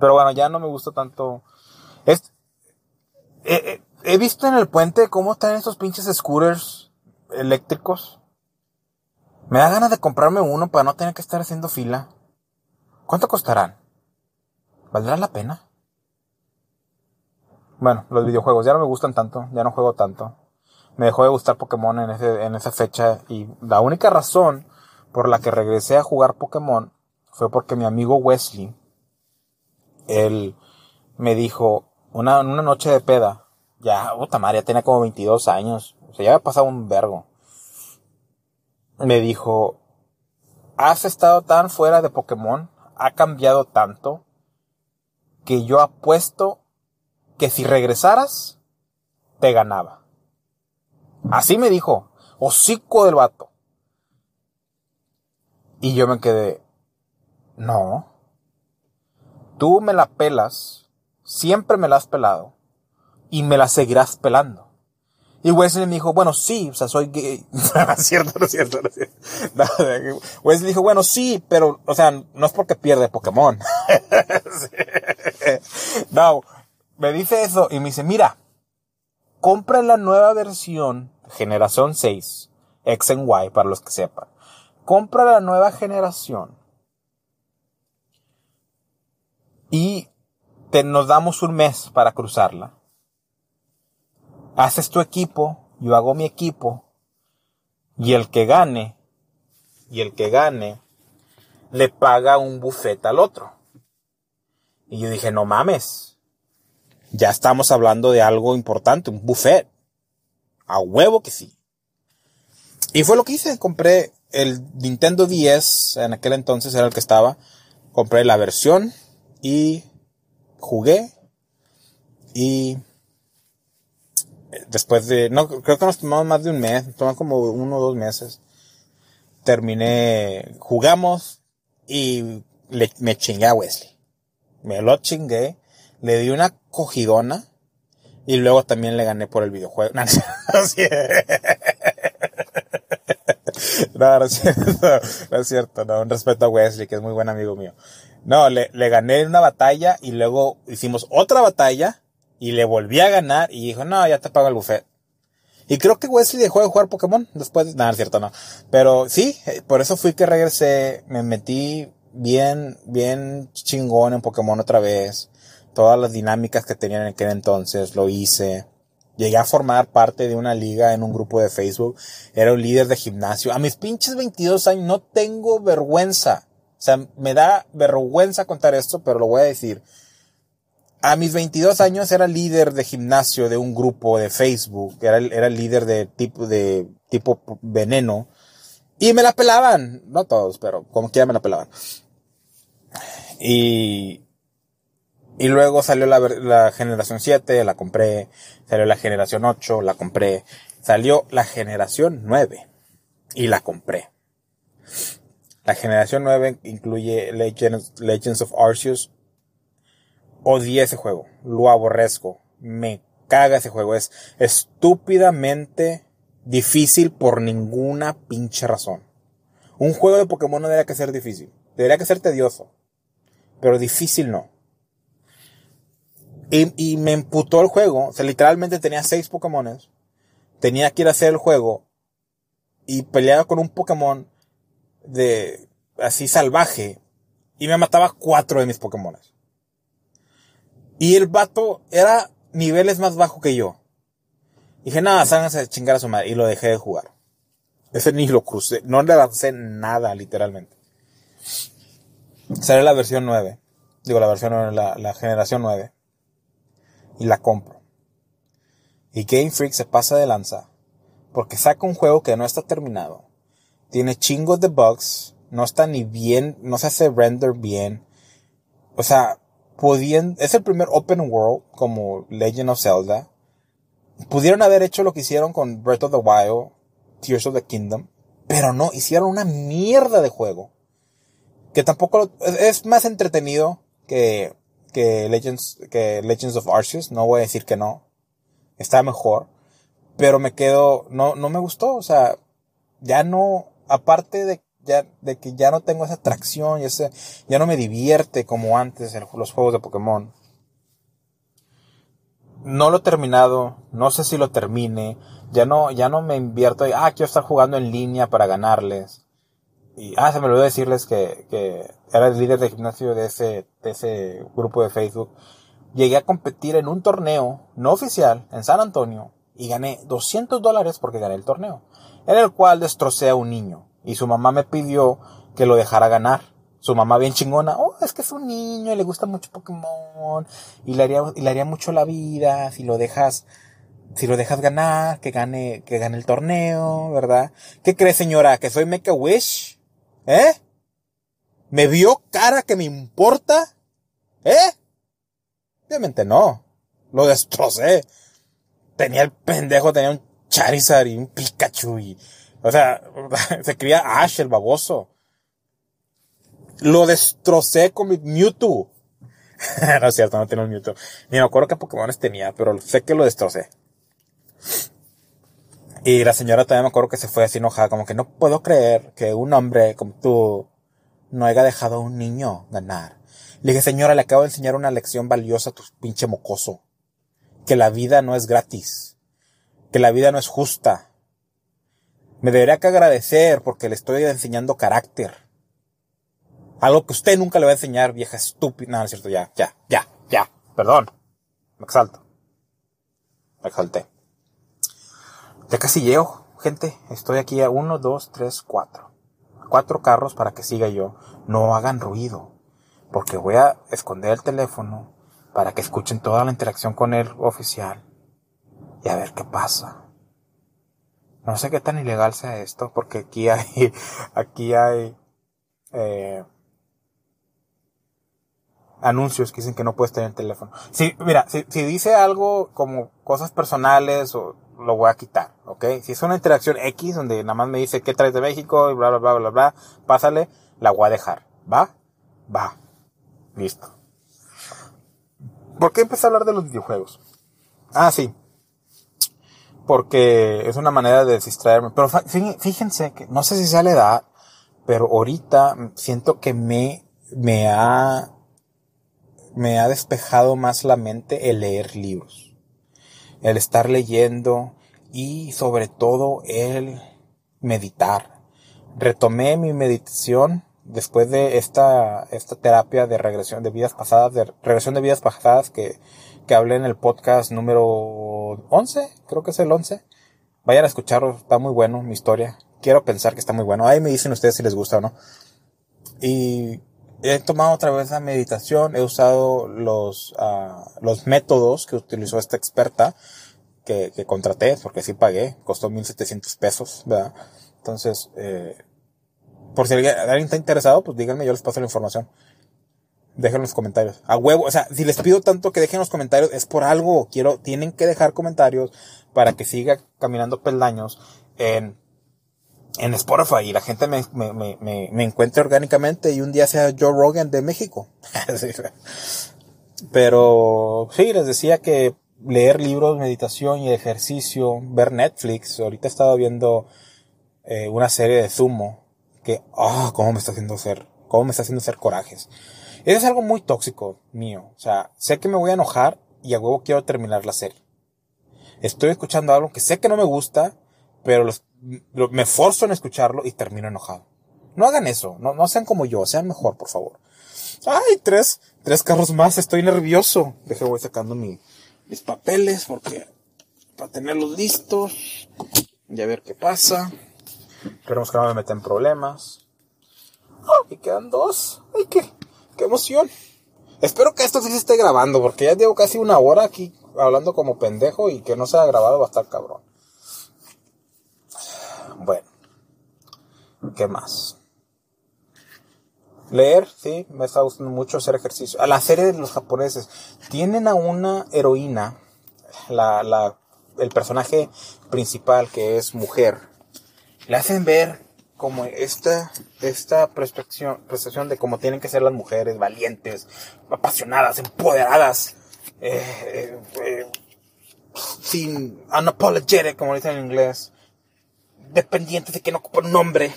Pero bueno, ya no me gusta tanto. Es, he visto en el puente cómo están estos pinches scooters eléctricos. Me da ganas de comprarme uno para no tener que estar haciendo fila. ¿Cuánto costarán? ¿Valdrá la pena? Bueno, los videojuegos ya no me gustan tanto, ya no juego tanto me dejó de gustar Pokémon en, ese, en esa fecha y la única razón por la que regresé a jugar Pokémon fue porque mi amigo Wesley, él me dijo, una, una noche de peda, ya, puta madre, tenía como 22 años, o sea, ya había pasado un vergo. Me dijo, has estado tan fuera de Pokémon, ha cambiado tanto, que yo apuesto que si regresaras, te ganaba. Así me dijo, hocico del vato. Y yo me quedé, no, tú me la pelas, siempre me la has pelado, y me la seguirás pelando. Y Wesley me dijo, bueno, sí, o sea, soy gay. <laughs> no cierto, no es cierto, no cierto. Wesley dijo, bueno, sí, pero, o sea, no es porque pierde Pokémon. <laughs> no, me dice eso y me dice, mira, compra la nueva versión generación 6, X en Y para los que sepan. Compra la nueva generación y te, nos damos un mes para cruzarla. Haces tu equipo, yo hago mi equipo y el que gane, y el que gane, le paga un buffet al otro. Y yo dije, no mames, ya estamos hablando de algo importante, un buffet. A huevo que sí. Y fue lo que hice. Compré el Nintendo 10, en aquel entonces era el que estaba. Compré la versión y jugué. Y después de, no, creo que nos tomamos más de un mes, nos tomamos como uno o dos meses. Terminé, jugamos y le, me chingué a Wesley. Me lo chingué, le di una cogidona y luego también le gané por el videojuego. <laughs> <laughs> No, no, es cierto. No es cierto. No, un respeto a Wesley, que es muy buen amigo mío. No, le, le gané una batalla y luego hicimos otra batalla y le volví a ganar y dijo, no, ya te pago el buffet. Y creo que Wesley dejó de jugar Pokémon después. No, es cierto, no. Pero sí, eh, por eso fui que regresé. Me metí bien, bien chingón en Pokémon otra vez todas las dinámicas que tenían en aquel entonces, lo hice. Llegué a formar parte de una liga en un grupo de Facebook. Era un líder de gimnasio. A mis pinches 22 años no tengo vergüenza. O sea, me da vergüenza contar esto, pero lo voy a decir. A mis 22 años era líder de gimnasio de un grupo de Facebook. Era, era líder de tipo, de tipo veneno. Y me la pelaban. No todos, pero como quiera me la pelaban. Y, y luego salió la, generación 7, la compré. Salió la generación 8, la compré. Salió la generación 9 y la compré. La generación 9 incluye Legends, Legends of Arceus. Odié ese juego. Lo aborrezco. Me caga ese juego. Es estúpidamente difícil por ninguna pinche razón. Un juego de Pokémon no debería que ser difícil. Debería que ser tedioso. Pero difícil no. Y, me emputó el juego. O sea, literalmente tenía seis Pokémones. Tenía que ir a hacer el juego. Y peleaba con un Pokémon de así salvaje. Y me mataba cuatro de mis Pokémones. Y el vato era niveles más bajo que yo. dije, nada, ságanse a chingar a su madre. Y lo dejé de jugar. Ese ni lo crucé. No le avancé nada, literalmente. Sale la versión 9. Digo, la versión 9, la, la generación 9 y la compro. Y Game Freak se pasa de lanza porque saca un juego que no está terminado. Tiene chingos de bugs, no está ni bien, no se hace render bien. O sea, podían, es el primer open world como Legend of Zelda. Pudieron haber hecho lo que hicieron con Breath of the Wild, Tears of the Kingdom, pero no, hicieron una mierda de juego. Que tampoco es más entretenido que, que Legends, que Legends of Arceus, no voy a decir que no. Está mejor. Pero me quedo, no, no me gustó, o sea, ya no, aparte de, ya, de que ya no tengo esa atracción, ya, ya no me divierte como antes en los juegos de Pokémon. No lo he terminado, no sé si lo termine, ya no, ya no me invierto, ah, quiero estar jugando en línea para ganarles. Y, ah, se me olvidó decirles que, que era el líder de gimnasio de ese, de ese grupo de Facebook. Llegué a competir en un torneo no oficial en San Antonio y gané 200 dólares porque gané el torneo, en el cual destrocé a un niño y su mamá me pidió que lo dejara ganar. Su mamá bien chingona, oh, es que es un niño y le gusta mucho Pokémon y le haría, y le haría mucho la vida si lo dejas, si lo dejas ganar, que gane, que gane el torneo, ¿verdad? ¿Qué cree señora? ¿Que soy Make a Wish? ¿Eh? ¿Me vio cara que me importa? ¿Eh? Obviamente no. Lo destrocé tenía el pendejo, tenía un Charizard y un Pikachu y, o sea, <laughs> se cría Ash, el baboso. Lo destrocé con mi Mewtwo. <laughs> no es cierto, no tenía un Mewtwo. Ni me acuerdo qué Pokémon tenía, pero sé que lo destrocé. Y la señora también me acuerdo que se fue así enojada, como que no puedo creer que un hombre como tú no haya dejado a un niño ganar. Le dije, señora, le acabo de enseñar una lección valiosa a tu pinche mocoso que la vida no es gratis, que la vida no es justa. Me debería que agradecer porque le estoy enseñando carácter. Algo que usted nunca le va a enseñar, vieja estúpida. No, no es cierto, ya, ya, ya, ya. Perdón. Me exalto. Me exalté. Ya casi llego, gente. Estoy aquí a uno, dos, tres, cuatro. Cuatro carros para que siga yo. No hagan ruido. Porque voy a esconder el teléfono para que escuchen toda la interacción con el oficial y a ver qué pasa. No sé qué tan ilegal sea esto, porque aquí hay, <laughs> aquí hay eh, anuncios que dicen que no puedes tener el teléfono. Si, mira, si, si dice algo como cosas personales, o, lo voy a quitar, ¿ok? Si es una interacción X donde nada más me dice qué traes de México y bla, bla, bla, bla, bla, pásale, la voy a dejar. ¿Va? Va. Listo. ¿Por qué empecé a hablar de los videojuegos? Ah, sí. Porque es una manera de distraerme. Pero fíjense que, no sé si sea la edad, pero ahorita siento que me, me ha, me ha despejado más la mente el leer libros. El estar leyendo y sobre todo el meditar. Retomé mi meditación después de esta, esta terapia de regresión de vidas pasadas, de regresión de vidas pasadas que, que hablé en el podcast número 11, creo que es el 11. Vayan a escucharlo, está muy bueno mi historia. Quiero pensar que está muy bueno. Ahí me dicen ustedes si les gusta o no. Y he tomado otra vez la meditación, he usado los, uh, los métodos que utilizó esta experta que, que contraté, porque sí pagué, costó 1700 pesos, ¿verdad? Entonces, eh, por si alguien, está interesado, pues díganme, yo les paso la información. Dejen los comentarios. A huevo, o sea, si les pido tanto que dejen los comentarios, es por algo. Quiero, tienen que dejar comentarios para que siga caminando peldaños en, en Spotify y la gente me, me, me, me encuentre orgánicamente y un día sea Joe Rogan de México. <laughs> Pero sí, les decía que leer libros, meditación y ejercicio, ver Netflix. Ahorita he estado viendo eh, una serie de Zumo que, ah, cómo me está haciendo hacer, cómo me está haciendo hacer corajes. Eso es algo muy tóxico mío. O sea, sé que me voy a enojar y a huevo quiero terminar la serie. Estoy escuchando algo que sé que no me gusta, pero me forzo en escucharlo y termino enojado. No hagan eso, no, no sean como yo, sean mejor, por favor. Ay, tres, tres carros más, estoy nervioso. Deje, voy sacando mi, mis papeles porque, para tenerlos listos y a ver qué pasa. Esperemos que no me meten problemas. ¡Oh! Y quedan dos. ¡Ay, qué, qué emoción! Espero que esto sí se esté grabando, porque ya llevo casi una hora aquí hablando como pendejo y que no se ha grabado va a estar cabrón. ¿Qué más? Leer, sí, me está gustando mucho hacer ejercicio. A la serie de los japoneses. Tienen a una heroína, la, la, el personaje principal que es mujer. Le hacen ver como esta, esta percepción, de cómo tienen que ser las mujeres, valientes, apasionadas, empoderadas, eh, eh, eh, sin unapologetic, como dicen en inglés, dependientes de que no ocupan un nombre.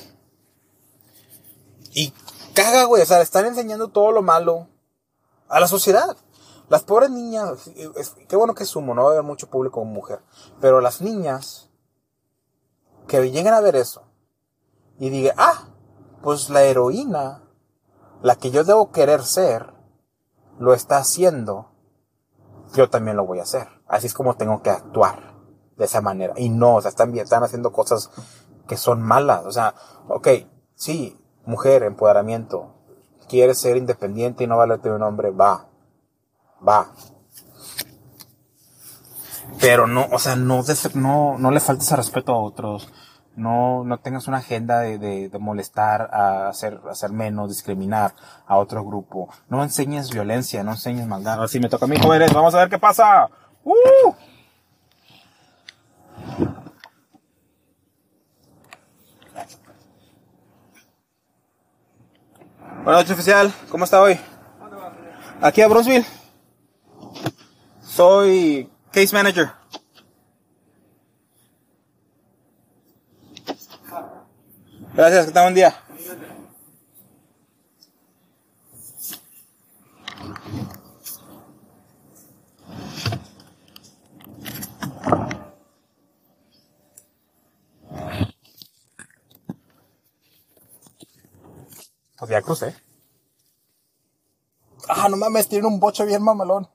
Y caga, güey, o sea, están enseñando todo lo malo a la sociedad. Las pobres niñas, qué bueno que sumo, no va a haber mucho público como mujer, pero las niñas que lleguen a ver eso y digan, ah, pues la heroína, la que yo debo querer ser, lo está haciendo, yo también lo voy a hacer. Así es como tengo que actuar de esa manera. Y no, o sea, están, están haciendo cosas que son malas. O sea, ok, sí, mujer, empoderamiento, quieres ser independiente y no valerte un hombre, va, va. Pero no, o sea, no, no, no le faltes a respeto a otros. No, no tengas una agenda de, de, molestar, a hacer, hacer menos, discriminar a otro grupo. No enseñes violencia, no enseñes maldad. Así me toca a mí, jóvenes, vamos a ver qué pasa. ¡Uh! Buenas noches, oficial. ¿Cómo está hoy? Aquí a Bronzeville. Soy case manager. Gracias, que tenga buen día. Pues ya crucé. Ah, no mames, tiene un bocho bien mamalón.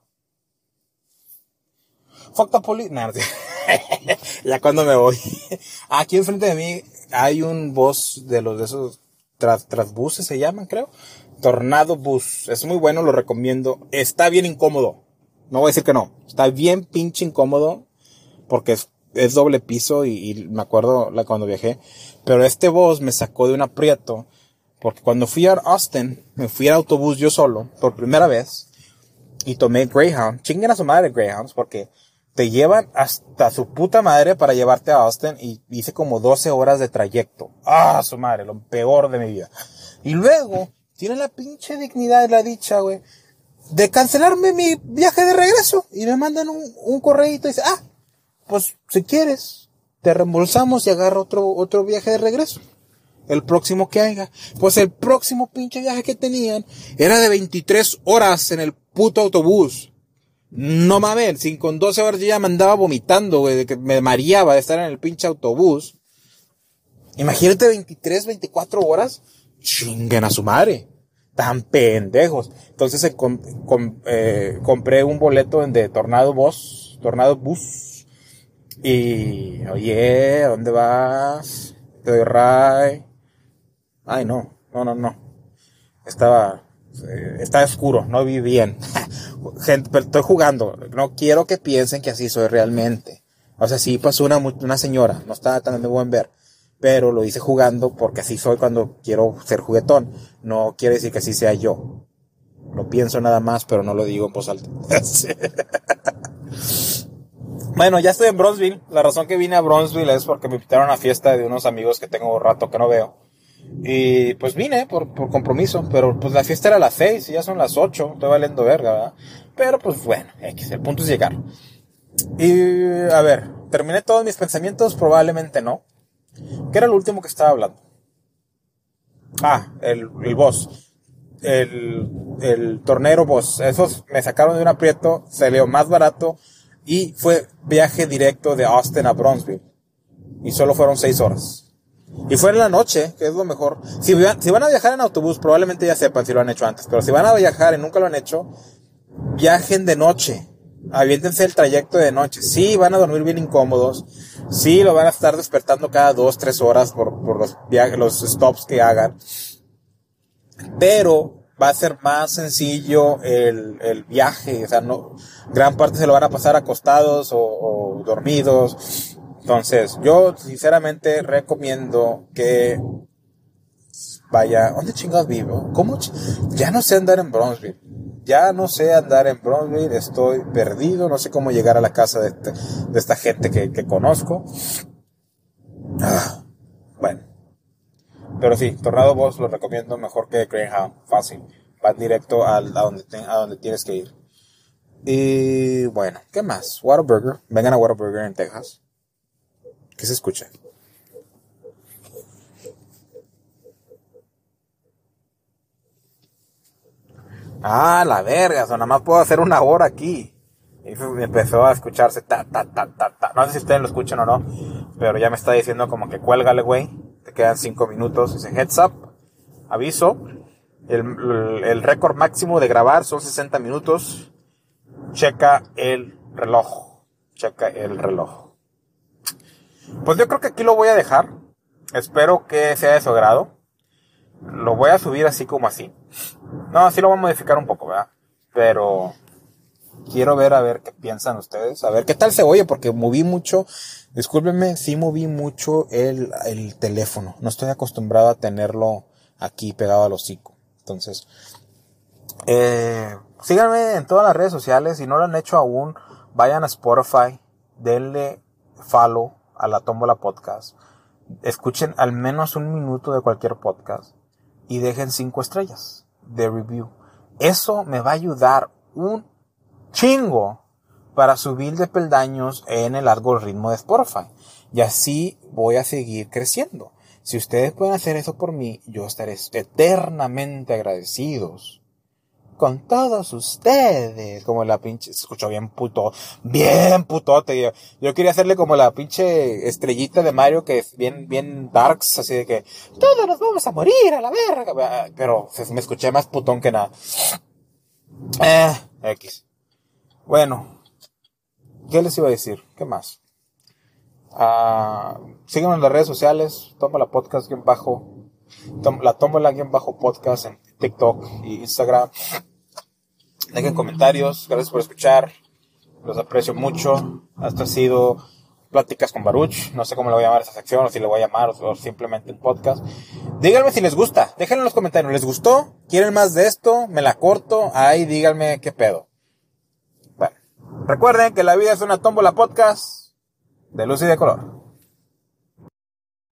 Fuck the police. Nah, <laughs> ya cuando me voy. <laughs> Aquí enfrente de mí hay un bus de los de esos tras, buses se llaman, creo. Tornado Bus. Es muy bueno, lo recomiendo. Está bien incómodo. No voy a decir que no. Está bien pinche incómodo. Porque es, doble piso y, me acuerdo la, cuando viajé. Pero este bus me sacó de un aprieto porque cuando fui a Austin, me fui al autobús yo solo, por primera vez, y tomé Greyhound. Chinguen a su madre Greyhounds, porque te llevan hasta su puta madre para llevarte a Austin y hice como 12 horas de trayecto. Ah, su madre, lo peor de mi vida. Y luego, tienen la pinche dignidad y la dicha, güey, de cancelarme mi viaje de regreso. Y me mandan un, un correíto y dice, ah, pues si quieres, te reembolsamos y agarra otro, otro viaje de regreso el próximo que haya. Pues el próximo pinche viaje que tenían era de 23 horas en el puto autobús. No mames, sin con 12 horas yo ya me andaba vomitando, güey, de que me mareaba de estar en el pinche autobús. Imagínate 23, 24 horas. Chinguen a su madre. Tan pendejos. Entonces eh, compré un boleto de Tornado Bus, Tornado Bus. Y, oye, ¿dónde vas? Te doy ray. Ay, no, no, no, no. Estaba, eh, estaba oscuro, no vi bien. <laughs> Gente, pero estoy jugando. No quiero que piensen que así soy realmente. O sea, sí pasó una, una señora, no estaba tan de buen ver. Pero lo hice jugando porque así soy cuando quiero ser juguetón. No quiere decir que así sea yo. Lo pienso nada más, pero no lo digo en voz alta. <laughs> bueno, ya estoy en Bronzeville. La razón que vine a Bronzeville es porque me invitaron a una fiesta de unos amigos que tengo rato que no veo. Y pues vine por, por compromiso, pero pues la fiesta era a las 6 y ya son las 8, estoy valiendo verga, ¿verdad? Pero pues bueno, X, el punto es llegar. Y a ver, ¿terminé todos mis pensamientos? Probablemente no. ¿Qué era lo último que estaba hablando? Ah, el, el boss. El, el tornero boss. Esos me sacaron de un aprieto, salió más barato y fue viaje directo de Austin a Bronzeville. Y solo fueron 6 horas. Y fue en la noche, que es lo mejor. Si, si van a viajar en autobús, probablemente ya sepan si lo han hecho antes. Pero si van a viajar y nunca lo han hecho, viajen de noche. Aviéntense el trayecto de noche. Sí, van a dormir bien incómodos. Sí, lo van a estar despertando cada dos, tres horas por, por los viajes, los stops que hagan. Pero va a ser más sencillo el, el viaje. O sea, no, gran parte se lo van a pasar acostados o, o dormidos entonces, yo sinceramente recomiendo que vaya, ¿dónde chingados vivo? ¿Cómo? Ya no sé andar en Bronzeville. Ya no sé andar en Bronzeville, estoy perdido, no sé cómo llegar a la casa de, este, esta gente que, conozco. Ah, bueno. Pero sí, Tornado Boss lo recomiendo mejor que Greyhound, fácil. Va directo a, donde, a donde tienes que ir. Y bueno, ¿qué más? Whataburger. Vengan a Whataburger en Texas. ¿Qué se escucha? Ah, la verga, o nada más puedo hacer una hora aquí. Y empezó a escucharse ta, ta, ta, ta, ta. No sé si ustedes lo escuchan o no, pero ya me está diciendo como que cuélgale, güey. Te quedan cinco minutos. Dice heads up, aviso. El, el récord máximo de grabar son 60 minutos. Checa el reloj. Checa el reloj. Pues yo creo que aquí lo voy a dejar. Espero que sea de su agrado. Lo voy a subir así como así. No, así lo voy a modificar un poco, ¿verdad? Pero quiero ver a ver qué piensan ustedes. A ver qué tal se oye, porque moví mucho. Discúlpenme, sí moví mucho el, el teléfono. No estoy acostumbrado a tenerlo aquí pegado al hocico. Entonces, eh, síganme en todas las redes sociales. Si no lo han hecho aún, vayan a Spotify, denle follow a la Tómbola Podcast. Escuchen al menos un minuto de cualquier podcast y dejen cinco estrellas de review. Eso me va a ayudar un chingo para subir de peldaños en el algoritmo de Spotify. Y así voy a seguir creciendo. Si ustedes pueden hacer eso por mí, yo estaré eternamente agradecidos con todos ustedes. Como la pinche, se escuchó bien puto, bien putote. Yo, yo quería hacerle como la pinche estrellita de Mario que es bien, bien darks, así de que todos nos vamos a morir a la verga. Pero me escuché más putón que nada. Eh, X. Bueno, ¿qué les iba a decir? ¿Qué más? Uh, en las redes sociales, toma la podcast bien bajo, la tomo la bien bajo podcast en TikTok y Instagram. Dejen comentarios. Gracias por escuchar. Los aprecio mucho. Esto ha sido Pláticas con Baruch. No sé cómo le voy a llamar a esta sección, o si le voy a llamar, o, simplemente un podcast. Díganme si les gusta. Déjenlo en los comentarios. ¿Les gustó? ¿Quieren más de esto? ¿Me la corto? Ahí díganme qué pedo. Bueno. Recuerden que la vida es una tómbola podcast de luz y de color.